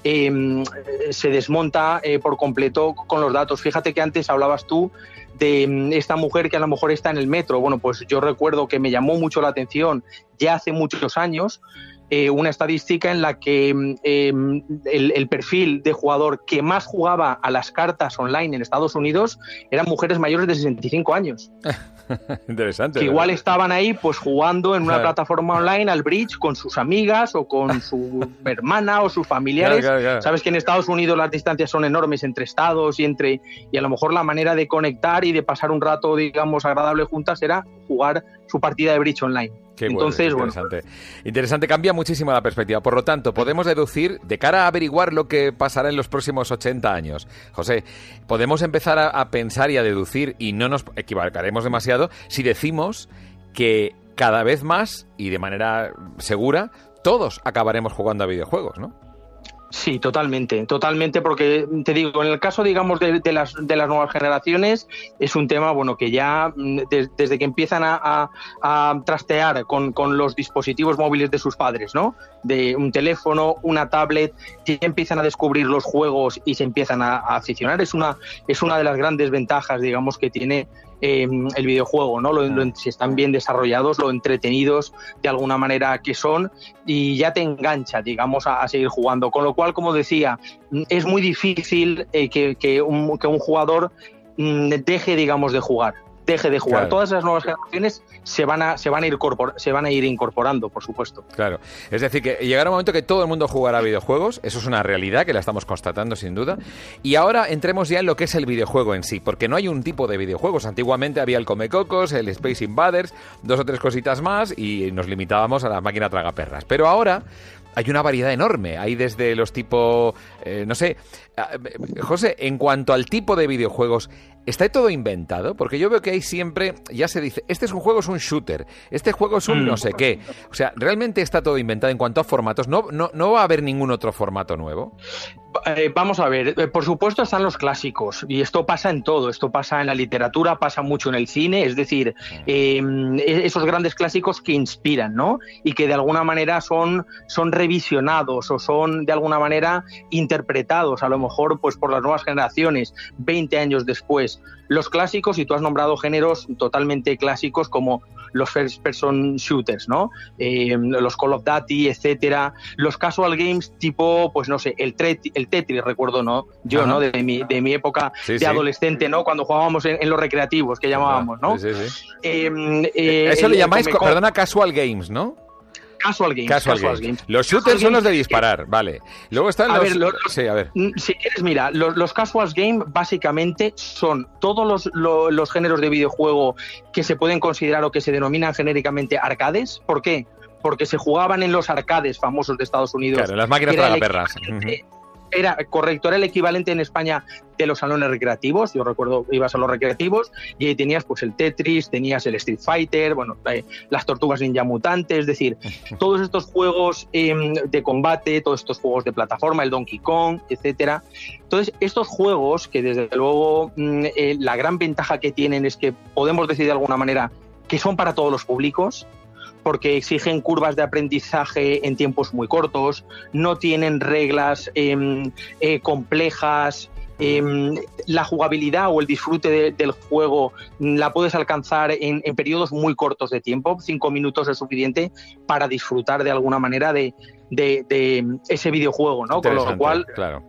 em, se desmonta eh, por completo con los datos. Fíjate que antes hablabas tú de em, esta mujer que a lo mejor está en el metro. Bueno, pues yo recuerdo que me llamó mucho la atención ya hace muchos años eh, una estadística en la que mm, em, el, perfil de jugador que más jugaba a las cartas online en Estados Unidos eran mujeres mayores de 65 años. Interesante. Que igual estaban ahí pues jugando en una plataforma online al bridge con sus amigas o con su hermana o sus familiares. Sabes que en Estados Unidos las distancias son enormes entre estados y entre y a lo mejor la manera de conectar y de pasar un rato digamos agradable juntas era jugar su partida de bridge online. Entonces, bueno, interesante. Interesante, cambia muchísimo la perspectiva. Por lo tanto, podemos deducir, de cara a averiguar lo que pasará en los próximos 80 años, José, podemos empezar a, pensar y a deducir, y no nos equivocaremos demasiado, si decimos que cada vez más y de manera segura, todos acabaremos jugando a videojuegos, ¿no? Sí, totalmente, totalmente, porque te digo, en el caso, digamos, de, las, de las nuevas generaciones, es un tema, bueno, que ya mm, desde que empiezan a, trastear con, los dispositivos móviles de sus padres, ¿no? De un teléfono, una tablet, ya empiezan a descubrir los juegos y se empiezan a, aficionar. Es una, es una de las grandes ventajas, digamos, que tiene em, el videojuego, ¿no? si están bien desarrollados, lo entretenidos de alguna manera que son y ya te engancha, digamos, a, seguir jugando. Con lo cual, como decía, es muy difícil eh, que, que, un, que un jugador mm, deje, digamos, de jugar deje de jugar. Todas las nuevas generaciones se van a, se van a ir se van a ir incorporando, por supuesto. Claro. Es decir, que llegará un momento que todo el mundo jugará videojuegos, eso es una realidad que la estamos constatando sin duda. Y ahora entremos ya en lo que es el videojuego en sí, porque no hay un tipo de videojuegos. Antiguamente había el Comecocos, el Space Invaders, dos o tres cositas más y nos limitábamos a la máquina tragaperras. Pero ahora hay una variedad enorme. Hay desde los tipos, eh, no sé, ah, José, en cuanto al tipo de videojuegos, ¿Está todo inventado? Porque yo veo que hay siempre, ya se dice, este es un juego, es un shooter, este juego es un mm. no sé qué. O sea, ¿realmente está todo inventado en cuanto a formatos? ¿No, no, no va a haber ningún otro formato nuevo? Eh, vamos a ver, eh, por supuesto están los clásicos y esto pasa en todo, esto pasa en la literatura, pasa mucho en el cine, es decir, em, e-, esos grandes clásicos que inspiran, ¿no? Y que de alguna manera son, son revisionados o son de alguna manera interpretados, a lo mejor pues por las nuevas generaciones, 20 años después los clásicos, y tú has nombrado géneros totalmente clásicos como los first person shooters, ¿no? Eh, los Call of Duty, etcétera, los casual games tipo, pues no sé, el, el Tetris, recuerdo, ¿no? Yo, ¿no? De mi, de mi época de adolescente, ¿no? Cuando jugábamos en, los recreativos, que llamábamos, ¿no? Em, eh, Eso le llamáis, perdona, casual games, ¿no? Casual games. Los shooters son los de disparar, vale. Luego están los... sí, a ver. Mm, si quieres, mira, los, los casual games básicamente son todos los, los, géneros de videojuego que se pueden considerar o que se denominan genéricamente arcades. ¿Por qué? Porque se jugaban en los arcades famosos de Estados Unidos. Claro, las máquinas para perras era correcto, era el equivalente en España de los salones recreativos. Yo recuerdo, ibas a los recreativos y ahí tenías pues el Tetris, tenías el Street Fighter, bueno, eh, las tortugas ninja mutantes, es decir, todos estos juegos em, de combate, todos estos juegos de plataforma, el Donkey Kong, etcétera. Entonces, estos juegos que desde luego mm, eh, la gran ventaja que tienen es que podemos decir de alguna manera que son para todos los públicos, porque exigen curvas de aprendizaje en tiempos muy cortos, no tienen reglas em, eh, complejas. Em, la jugabilidad o el disfrute del juego la puedes alcanzar en, periodos muy cortos de tiempo, cinco minutos es suficiente para disfrutar de alguna manera de, ese videojuego, ¿no? Con lo cual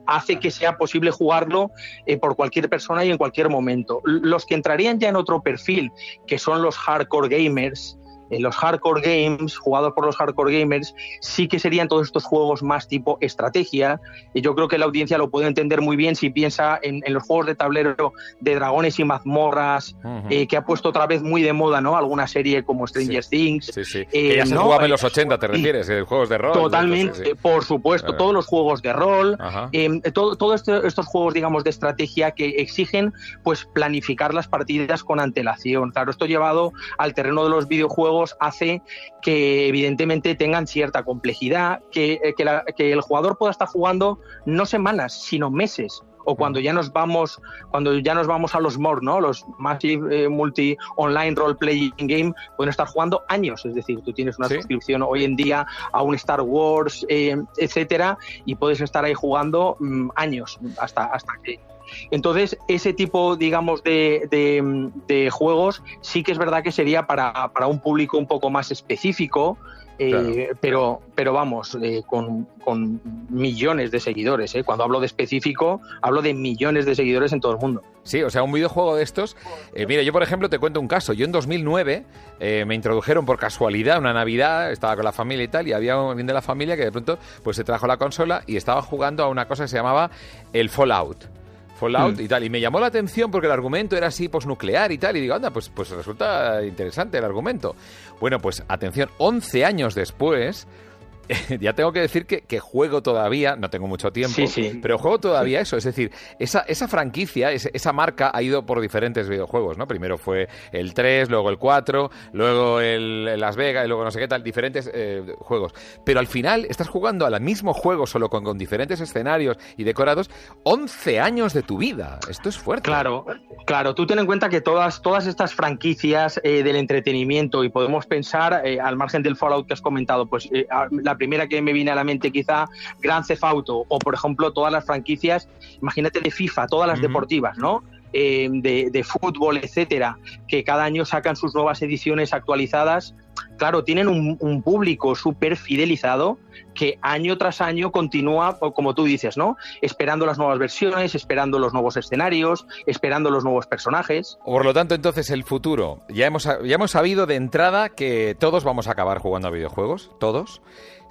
hace que sea posible jugarlo eh, por cualquier persona y en cualquier momento. Los que entrarían ya en otro perfil, que son los hardcore gamers, los hardcore games, jugados por los hardcore gamers, sí que serían todos estos juegos más tipo estrategia. Y yo creo que la audiencia lo puede entender muy bien si piensa en, los juegos de tablero de dragones y mazmorras, eh, que ha puesto otra vez muy de moda, ¿no? Alguna serie como Stranger Things. Sí, sí. Eh, ya se jugaba en los 80, ¿te refieres? juegos de rol. Totalmente, por supuesto. Todos los juegos de rol, eh, todos estos juegos, digamos, de estrategia que exigen, pues, planificar las partidas con antelación. Claro, esto llevado al terreno de los videojuegos hace que evidentemente tengan cierta complejidad, que, eh, que, el jugador pueda estar jugando no semanas, sino meses o cuando ya nos vamos cuando ya nos vamos a los more, ¿no? Los Massive eh, Multi Online Role Playing Game pueden estar jugando años, es decir, tú tienes una suscripción hoy en día a un Star Wars, eh, etcétera, y puedes estar ahí jugando mm, años hasta hasta que entonces, ese tipo, digamos, de, de, juegos sí que es verdad que sería para, para un público un poco más específico, eh, pero, pero vamos, eh, con, con, millones de seguidores. ¿eh? Cuando hablo de específico, hablo de millones de seguidores en todo el mundo. Sí, o sea, un videojuego de estos. mira, yo por ejemplo te cuento un caso. Yo en 2009 me introdujeron por casualidad una Navidad, estaba con la familia y tal, y había alguien de la familia que de pronto pues se trajo la consola y estaba jugando a una cosa que se llamaba el Fallout. Fallout hmm. y tal. Y me llamó la atención porque el argumento era así posnuclear y tal. Y digo, anda, pues, pues resulta interesante el argumento. Bueno, pues atención, 11 años después ya tengo que decir que, juego todavía, no tengo mucho tiempo, pero juego todavía eso. Es decir, esa, esa franquicia, esa marca ha ido por diferentes videojuegos, ¿no? Primero fue el 3, luego el 4, luego el, Las Vegas y luego no sé qué tal, diferentes eh, juegos. Pero al final estás jugando al mismo juego, solo con, con, diferentes escenarios y decorados, 11 años de tu vida. Esto es fuerte. Claro, claro. Tú ten en cuenta que todas, todas estas franquicias eh, del entretenimiento, y podemos pensar, eh, al margen del Fallout que has comentado, pues la primera que me viene a la mente quizá Gran Theft Auto o por ejemplo todas las franquicias, imagínate de FIFA, todas las deportivas, ¿no? eh, de, fútbol, etcétera, que cada año sacan sus nuevas ediciones actualizadas, claro, tienen un, público súper fidelizado que año tras año continúa, como tú dices, ¿no? Esperando las nuevas versiones, esperando los nuevos escenarios, esperando los nuevos personajes. Por lo tanto, entonces, el futuro. Ya hemos, ya hemos sabido de entrada que todos vamos a acabar jugando a videojuegos, todos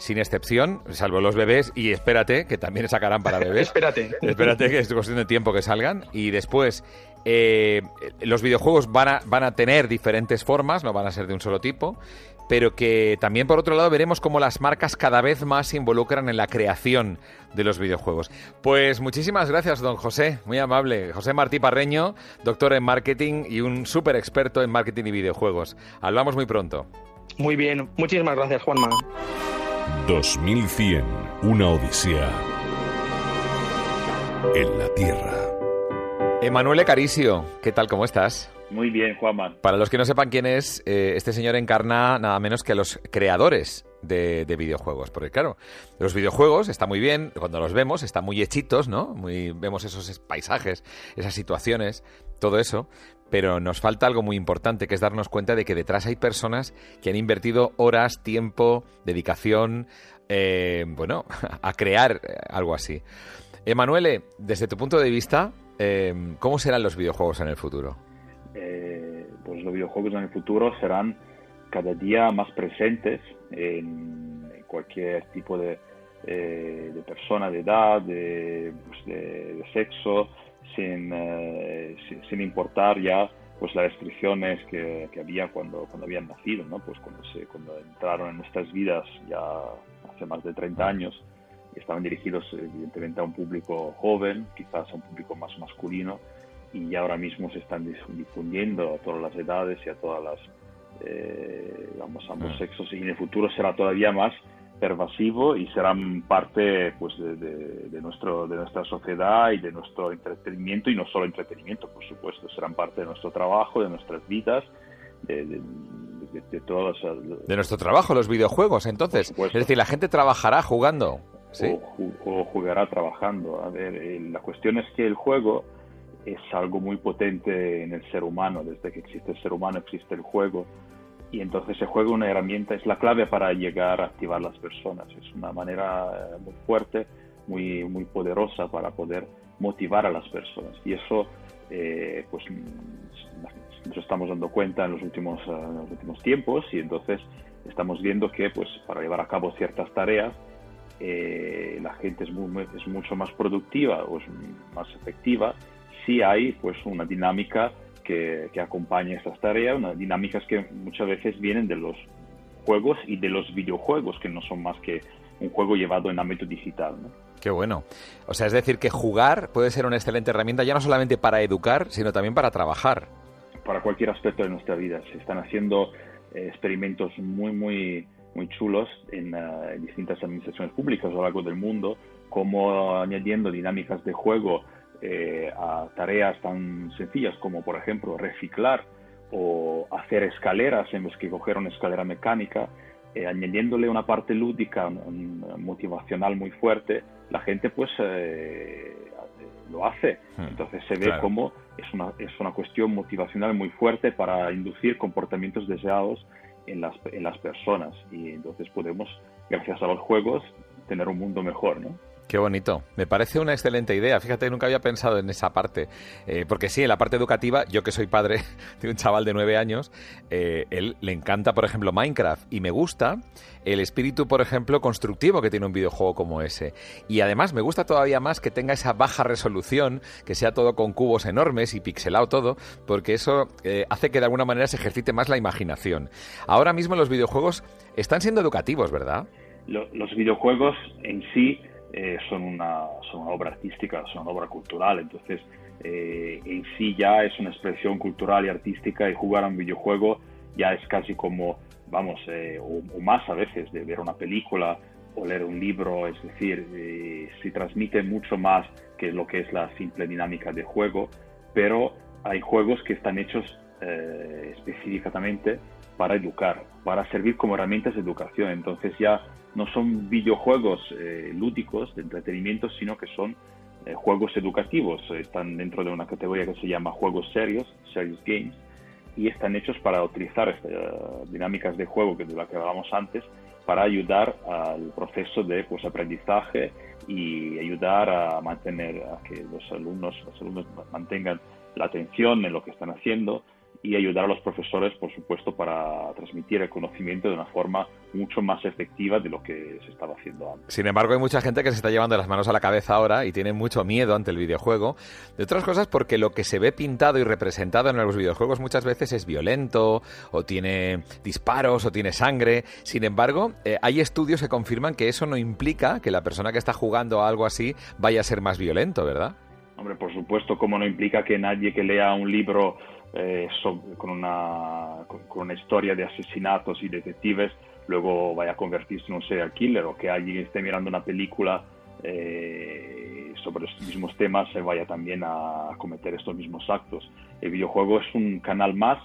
sin excepción, salvo los bebés, y espérate, que también sacarán para bebés. espérate. Espérate, que es cuestión de tiempo que salgan. Y después, eh, los videojuegos van a, van a tener diferentes formas, no van a ser de un solo tipo, pero que también, por otro lado, veremos cómo las marcas cada vez más se involucran en la creación de los videojuegos. Pues muchísimas gracias, don José, muy amable. José Martí Parreño, doctor en marketing y un súper experto en marketing y videojuegos. Hablamos muy pronto. Muy bien, muchísimas gracias, Juanma. 2100, una odisea en la Tierra. Emanuele Caricio, ¿qué tal? ¿Cómo estás? Muy bien, Juanma. Para los que no sepan quién es, eh, este señor encarna nada menos que a los creadores de, videojuegos. Porque claro, los videojuegos están muy bien, cuando los vemos están muy hechitos, ¿no? Muy, vemos esos paisajes, esas situaciones, todo eso. Pero nos falta algo muy importante, que es darnos cuenta de que detrás hay personas que han invertido horas, tiempo, dedicación, eh, bueno, a crear algo así. Emanuele, desde tu punto de vista, eh, ¿cómo serán los videojuegos en el futuro? Eh, pues los videojuegos en el futuro serán cada día más presentes en, cualquier tipo de, eh, de, persona, de edad, de, pues sexo, eh, sin, sin, importar ya pues las restricciones que, había cuando, cuando habían nacido, ¿no? pues cuando, se, cuando entraron en nuestras vidas ya hace más de 30 años estaban dirigidos evidentemente a un público joven, quizás a un público más masculino, y ahora mismo se están difundiendo a todas las edades y a todas las, eh, vamos, ambos ah. sexos, y en el futuro será todavía más pervasivo y serán parte pues de, nuestro de nuestra sociedad y de nuestro entretenimiento y no solo entretenimiento por supuesto serán parte de nuestro trabajo de nuestras vidas de, de, todos de nuestro trabajo los videojuegos entonces es decir la gente trabajará jugando o, jugará trabajando a ver la cuestión es que el juego es algo muy potente en el ser humano. Desde que existe el ser humano existe el juego. Y entonces el juego una herramienta, es la clave para llegar a activar las personas. Es una manera eh, muy fuerte, muy, muy poderosa para poder motivar a las personas. Y eso, eh, pues, nos estamos dando cuenta en los últimos, eh, últimos tiempos y entonces estamos viendo que, pues, para llevar a cabo ciertas tareas, la gente es, muy, es mucho más productiva o es más efectiva sí hay pues una dinámica que, que acompaña estas tareas, unas dinámicas que muchas veces vienen de los juegos y de los videojuegos, que no son más que un juego llevado en ámbito digital. ¿no? Qué bueno. O sea, es decir, que jugar puede ser una excelente herramienta ya no solamente para educar, sino también para trabajar. Para cualquier aspecto de nuestra vida. Se están haciendo eh, experimentos muy, muy, muy chulos en, eh, en, distintas administraciones públicas a lo largo del mundo, como añadiendo dinámicas de juego eh, a tareas tan sencillas como, por ejemplo, reciclar o hacer escaleras en vez que coger una escalera mecánica, eh, añadiéndole una parte lúdica, motivacional muy fuerte, la gente pues eh, lo hace. Hmm, entonces se ve como es una, es una cuestión motivacional muy fuerte para inducir comportamientos deseados en las, en las personas. Y entonces podemos, gracias a los juegos, tener un mundo mejor, ¿no? Qué bonito. Me parece una excelente idea. Fíjate, nunca había pensado en esa parte. Eh, porque sí, en la parte educativa, yo que soy padre de un chaval de nueve años, eh, él le encanta, por ejemplo, Minecraft. Y me gusta el espíritu, por ejemplo, constructivo que tiene un videojuego como ese. Y además me gusta todavía más que tenga esa baja resolución, que sea todo con cubos enormes y pixelado todo, porque eso eh, hace que de alguna manera se ejercite más la imaginación. Ahora mismo los videojuegos están siendo educativos, ¿verdad? los videojuegos en sí eh, son, una, son una obra artística, son una obra cultural, entonces eh, en sí ya es una expresión cultural y artística y jugar a un videojuego ya es casi como, vamos, eh, o, más a veces de ver una película o leer un libro, es decir, se transmite mucho más que lo que es la simple dinámica de juego, pero hay juegos que están hechos específicamente para educar, para servir como herramientas de educación, entonces ya no son videojuegos eh, lúdicos de entretenimiento, sino que son eh, juegos educativos. Están dentro de una categoría que se llama juegos serios, serious games, y están hechos para utilizar estas dinámicas de juego que de la que hablábamos antes para ayudar al proceso de pues, aprendizaje y ayudar a mantener a que los alumnos, los alumnos mantengan la atención en lo que están haciendo y ayudar a los profesores, por supuesto, para transmitir el conocimiento de una forma mucho más efectiva de lo que se estaba haciendo antes. Sin embargo, hay mucha gente que se está llevando las manos a la cabeza ahora y tiene mucho miedo ante el videojuego. De otras cosas, porque lo que se ve pintado y representado en los videojuegos muchas veces es violento, o tiene disparos, o tiene sangre. Sin embargo, eh, hay estudios que confirman que eso no implica que la persona que está jugando a algo así vaya a ser más violento, ¿verdad? Hombre, por supuesto, como no implica que nadie que lea un libro eh, con, una, con, una historia de asesinatos y detectives luego vaya a convertirse en un serial killer o que alguien esté mirando una película eh, sobre los mismos temas se vaya también a cometer estos mismos actos. El videojuego es un canal más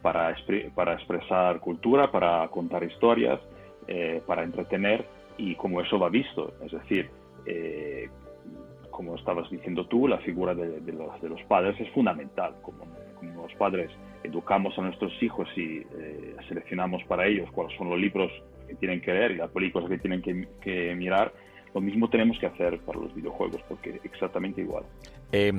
para, para expresar cultura, para contar historias, eh, para entretener y como eso va visto. Es decir, como estabas diciendo tú, la figura de, los, de los padres es fundamental. Como como los padres educamos a nuestros hijos y eh, seleccionamos para ellos cuáles son los libros que tienen que leer y las películas que tienen que, mirar, lo mismo tenemos que hacer para los videojuegos, porque exactamente igual. Eh,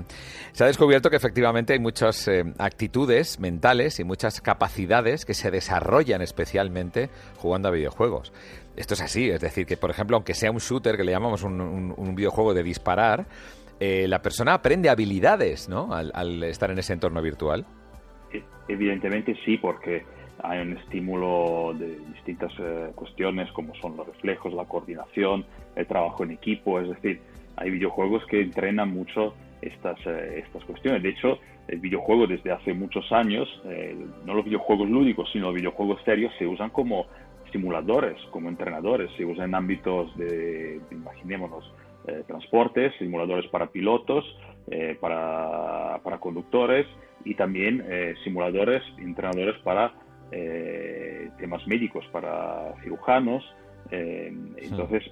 se ha descubierto que efectivamente hay muchas eh, actitudes mentales y muchas capacidades que se desarrollan especialmente jugando a videojuegos. Esto es así, es decir, que por ejemplo, aunque sea un shooter, que le llamamos un videojuego de disparar, eh, la persona aprende habilidades, ¿no? Al, estar en ese entorno virtual. E, evidentemente sí, porque hay un estímulo de distintas eh, cuestiones como son los reflejos, la coordinación, el trabajo en equipo, es decir, hay videojuegos que entrenan mucho estas, eh, estas cuestiones. De hecho, el videojuego desde hace muchos años, no los videojuegos lúdicos, sino los videojuegos serios, se usan como simuladores, como entrenadores, se usan en ámbitos de, imaginémonos, eh, transportes, simuladores para pilotos, eh, para, para, conductores y también eh, simuladores, entrenadores para temas médicos, para cirujanos. entonces,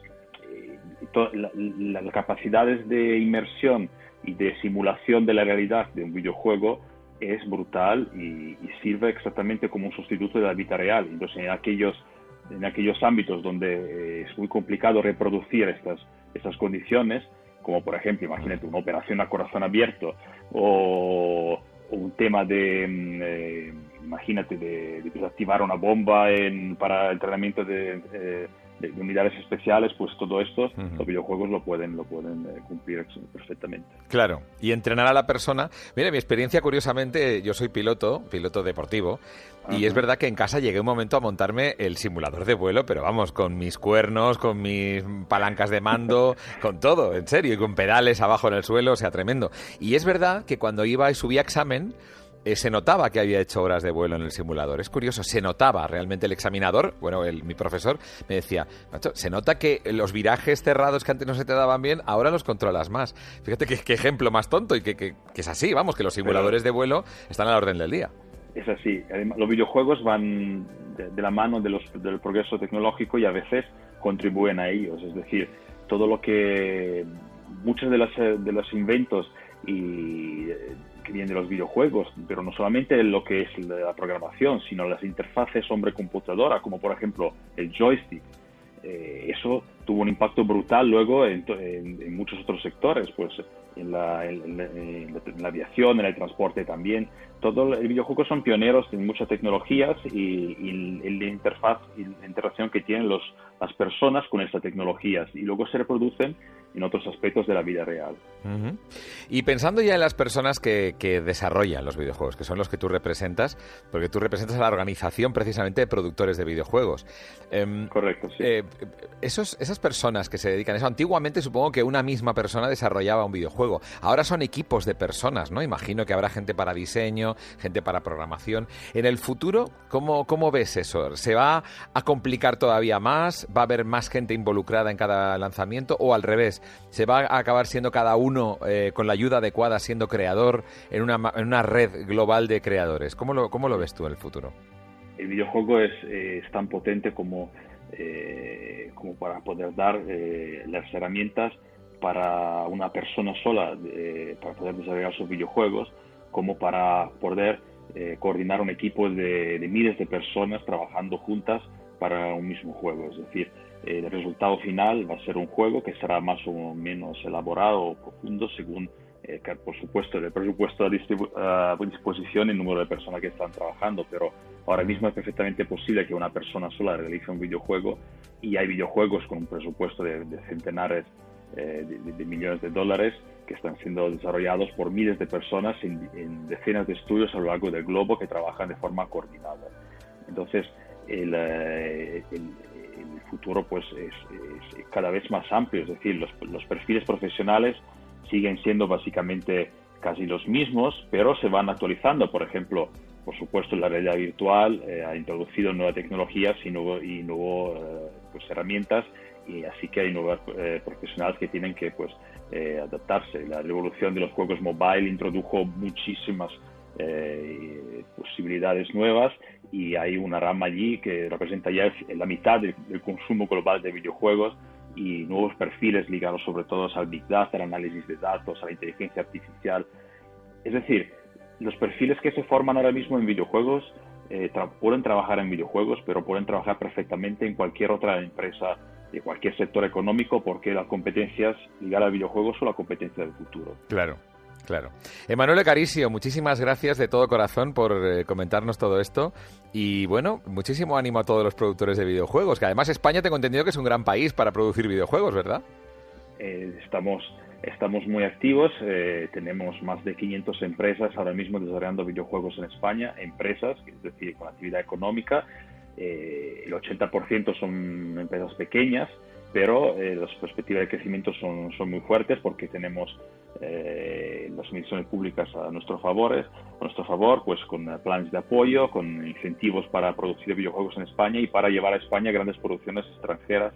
las capacidades de inmersión y de simulación de la realidad de un videojuego es brutal y, y, sirve exactamente como un sustituto de la vida real. Entonces, en aquellos, en aquellos ámbitos donde es muy complicado reproducir estas esas condiciones, como por ejemplo, imagínate una operación a corazón abierto o, un tema de, mm, eh, imagínate, de, desactivar una bomba en, para entrenamiento de, eh, de, unidades especiales, pues todo esto, los videojuegos lo pueden, lo pueden eh, cumplir perfectamente. Claro, y entrenar a la persona. Mira, mi experiencia, curiosamente, yo soy piloto, piloto deportivo, y es verdad que en casa llegué un momento a montarme el simulador de vuelo, pero vamos, con mis cuernos, con mis palancas de mando, con todo, en serio, y con pedales abajo en el suelo, o sea, tremendo. Y es verdad que cuando iba y subía examen, eh, se notaba que había hecho horas de vuelo en el simulador. Es curioso, se notaba realmente el examinador, bueno, el, mi profesor me decía, macho, se nota que los virajes cerrados que antes no se te daban bien, ahora los controlas más. Fíjate qué, ejemplo más tonto y que, es así, vamos, que los simuladores de vuelo están a la orden del día. Es así. los videojuegos van de, la mano de los, del progreso tecnológico y a veces contribuyen a ellos. Es decir, todo lo que muchos de, las, de los inventos y que vienen de los videojuegos, pero no solamente lo que es la programación, sino las interfaces hombre-computadora, como por ejemplo el joystick. Eh, eso tuvo un impacto brutal luego en, en, muchos otros sectores, pues en la, en, la, aviación, en el transporte también. Todo el videojuego son pioneros en muchas tecnologías y, y, la interfaz y la interacción que tienen los, las personas con estas tecnologías y luego se reproducen en otros aspectos de la vida real. Y pensando ya en las personas que, desarrollan los videojuegos, que son los que tú representas, porque tú representas a la organización precisamente de productores de videojuegos. Em, Correcto, sí. Eh, esos, esas personas que se dedican a eso, antiguamente supongo que una misma persona desarrollaba un videojuego. Ahora son equipos de personas, ¿no? Imagino que habrá gente para diseño, gente para programación. En el futuro, ¿cómo, cómo ves eso? ¿Se va a complicar todavía más? ¿Va a haber más gente involucrada en cada lanzamiento? ¿O al revés? ¿Se va a acabar siendo cada uno eh, con la ayuda adecuada siendo creador en una, en una red global de creadores? ¿Cómo lo, cómo lo ves tú en el futuro? El videojuego es, eh, tan potente como, eh, como para poder dar las herramientas para una persona sola para poder desarrollar sus videojuegos como para poder eh, coordinar un equipo de, miles de personas trabajando juntas para un mismo juego. Es decir, el resultado final va a ser un juego que será más o menos elaborado o profundo según, eh, por supuesto, el presupuesto a, disposición y el número de personas que están trabajando, pero ahora mismo es perfectamente posible que una persona sola realice un videojuego y hay videojuegos con un presupuesto de, centenares eh, de, millones de dólares que están siendo desarrollados por miles de personas en, decenas de estudios a lo largo del globo que trabajan de forma coordinada. Entonces, el, eh, futuro pues es, cada vez más amplio, es decir, los, los, perfiles profesionales siguen siendo básicamente casi los mismos, pero se van actualizando. Por ejemplo, por supuesto, la realidad virtual eh, ha introducido nuevas tecnologías y, nuevo, y nuevo, eh, pues, herramientas y así que hay nuevos profesionales que tienen que pues eh, adaptarse. La revolución de los juegos mobile introdujo muchísimas eh, posibilidades nuevas y hay una rama allí que representa ya la mitad del, consumo global de videojuegos y nuevos perfiles ligados sobre todo al Big Data, al análisis de datos, a la inteligencia artificial. Es decir, los perfiles que se forman ahora mismo en videojuegos eh, pueden trabajar en videojuegos, pero pueden trabajar perfectamente en cualquier otra empresa de cualquier sector económico porque las competencias ligadas al videojuego son la competencia del futuro. Claro. Claro. Emanuel Caricio, muchísimas gracias de todo corazón por eh, comentarnos todo esto. Y bueno, muchísimo ánimo a todos los productores de videojuegos, que además España tengo entendido que es un gran país para producir videojuegos, ¿verdad? Eh, estamos, estamos muy activos, eh, tenemos más de 500 empresas ahora mismo desarrollando videojuegos en España, empresas, es decir, con actividad económica, eh, el 80% son empresas pequeñas, pero eh, las perspectivas de crecimiento son, son muy fuertes porque tenemos eh, las mediciones públicas a nuestro favor, a nuestro favor, pues con planes de apoyo, con incentivos para producir videojuegos en España y para llevar a España grandes producciones extranjeras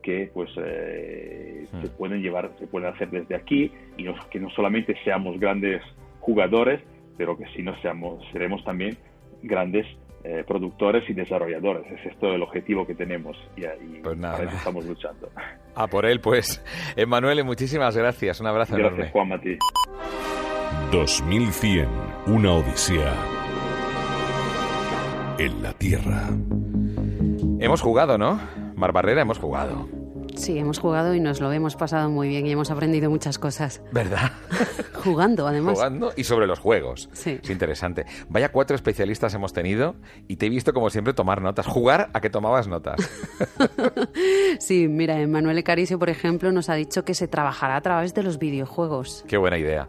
que pues se pueden llevar, se pueden hacer desde aquí y que no solamente seamos grandes jugadores, pero que si no seamos, seremos también grandes eh, productores y desarrolladores. Es esto el objetivo que tenemos y, y pues para eso estamos luchando. A por él, pues. Emanuele, muchísimas gracias. Un abrazo gracias, enorme. Juan Mati. 2100, una odisea en la Tierra. Hemos jugado, ¿no? Mar Barrera, hemos jugado. Sí, hemos jugado y nos lo hemos pasado muy bien y hemos aprendido muchas cosas. ¿Verdad? Jugando, además. Jugando y sobre los juegos. Sí. Es interesante. Vaya cuatro especialistas hemos tenido y te he visto, como siempre, tomar notas. Jugar a que tomabas notas. sí, mira, Manuel Caricio, por ejemplo, nos ha dicho que se trabajará a través de los videojuegos. Qué buena idea.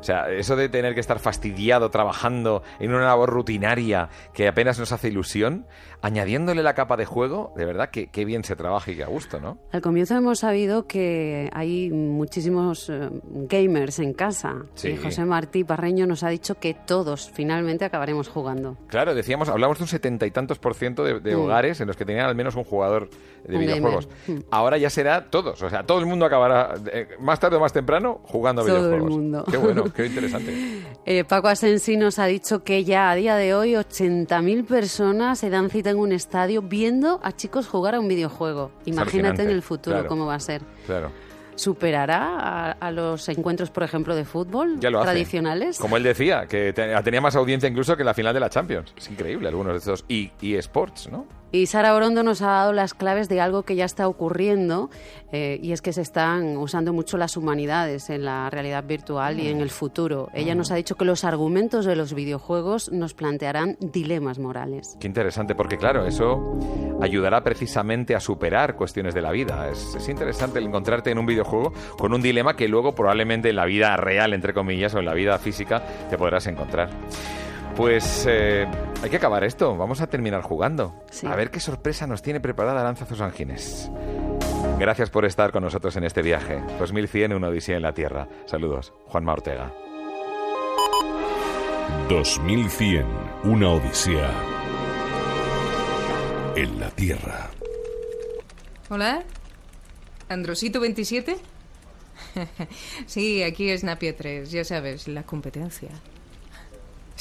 O sea, eso de tener que estar fastidiado trabajando en una labor rutinaria que apenas nos hace ilusión, añadiéndole la capa de juego, de verdad que qué bien se trabaja y qué a gusto, ¿no? Al comienzo hemos sabido que hay muchísimos eh, gamers en casa. Y José Martí Parreño nos ha dicho que todos finalmente acabaremos jugando. Claro, decíamos, hablamos de un setenta y tantos por ciento de, mm. hogares en los que tenían al menos un jugador de videojuegos. Mm. Ahora ya será todos, o sea, todo el mundo acabará eh, más tarde o más temprano jugando a videojuegos. Todo el mundo. Qué bueno, qué interesante. Eh, Paco Asensi nos ha dicho que ya a día de hoy 80.000 personas se dan cita en un estadio viendo a chicos jugar a un videojuego. Imagínate en el futuro cómo va a ser. Claro. ¿Superará a, los encuentros, por ejemplo, de fútbol tradicionales? Como él decía, que tenía más audiencia incluso que la final de la Champions. Es increíble algunos de estos. Y, y sports, ¿no? Y Sara Orondo nos ha dado las claves de algo que ya está ocurriendo eh, y es que se están usando mucho las humanidades en la realidad virtual y en el futuro. Ella nos ha dicho que los argumentos de los videojuegos nos plantearán dilemas morales. Qué interesante, porque claro, eso ayudará precisamente a superar cuestiones de la vida. Es, es interesante encontrarte en un videojuego con un dilema que luego probablemente en la vida real, entre comillas, o en la vida física te podrás encontrar. Pues eh, hay que acabar esto. Vamos a terminar jugando. A ver qué sorpresa nos tiene preparada Lanza Ángeles. Gracias por estar con nosotros en este viaje. 2100, una odisea en la Tierra. Saludos. Juanma Ortega. 2100, una odisea en la Tierra. Hola. ¿Androsito 27? sí, aquí es Napia 3, ya sabes, la competencia.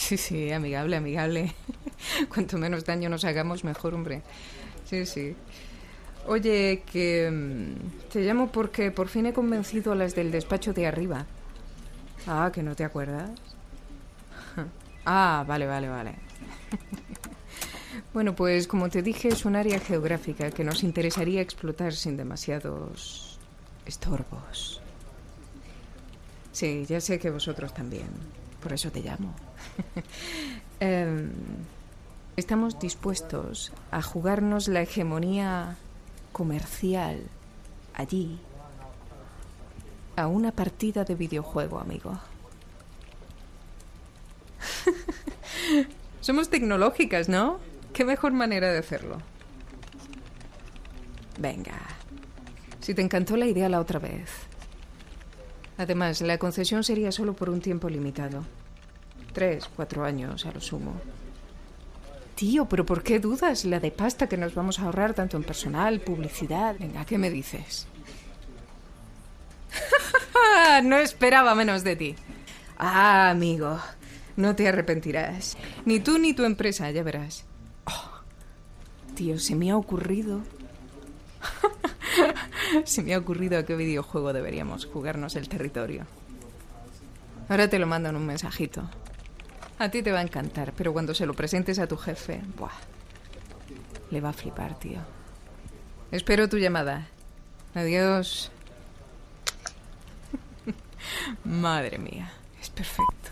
Sí, sí, amigable, amigable. Cuanto menos daño nos hagamos, mejor, hombre. Sí, sí. Oye, que mm, te llamo porque por fin he convencido a las del despacho de arriba. Ah, que no te acuerdas. Ah, vale, vale, vale. Bueno, pues como te dije, es un área geográfica que nos interesaría explotar sin demasiados estorbos. Sí, ya sé que vosotros también. Por eso te llamo. Em, estamos dispuestos a jugarnos la hegemonía comercial allí a una partida de videojuego, amigo. Somos tecnológicas, ¿no? ¿Qué mejor manera de hacerlo? Venga. Si te encantó la idea la otra vez. Además, la concesión sería solo por un tiempo limitado. Tres, cuatro años a lo sumo. Tío, pero ¿por qué dudas? La de pasta que nos vamos a ahorrar tanto en personal, publicidad. Venga, ¿qué me dices? no esperaba menos de ti. Ah, amigo, no te arrepentirás. Ni tú ni tu empresa, ya verás. Oh, tío, se me ha ocurrido. se me ha ocurrido a qué videojuego deberíamos jugarnos el territorio. Ahora te lo mando en un mensajito. A ti te va a encantar, pero cuando se lo presentes a tu jefe, buah, le va a flipar, tío. Espero tu llamada. Adiós. Madre mía, es perfecto.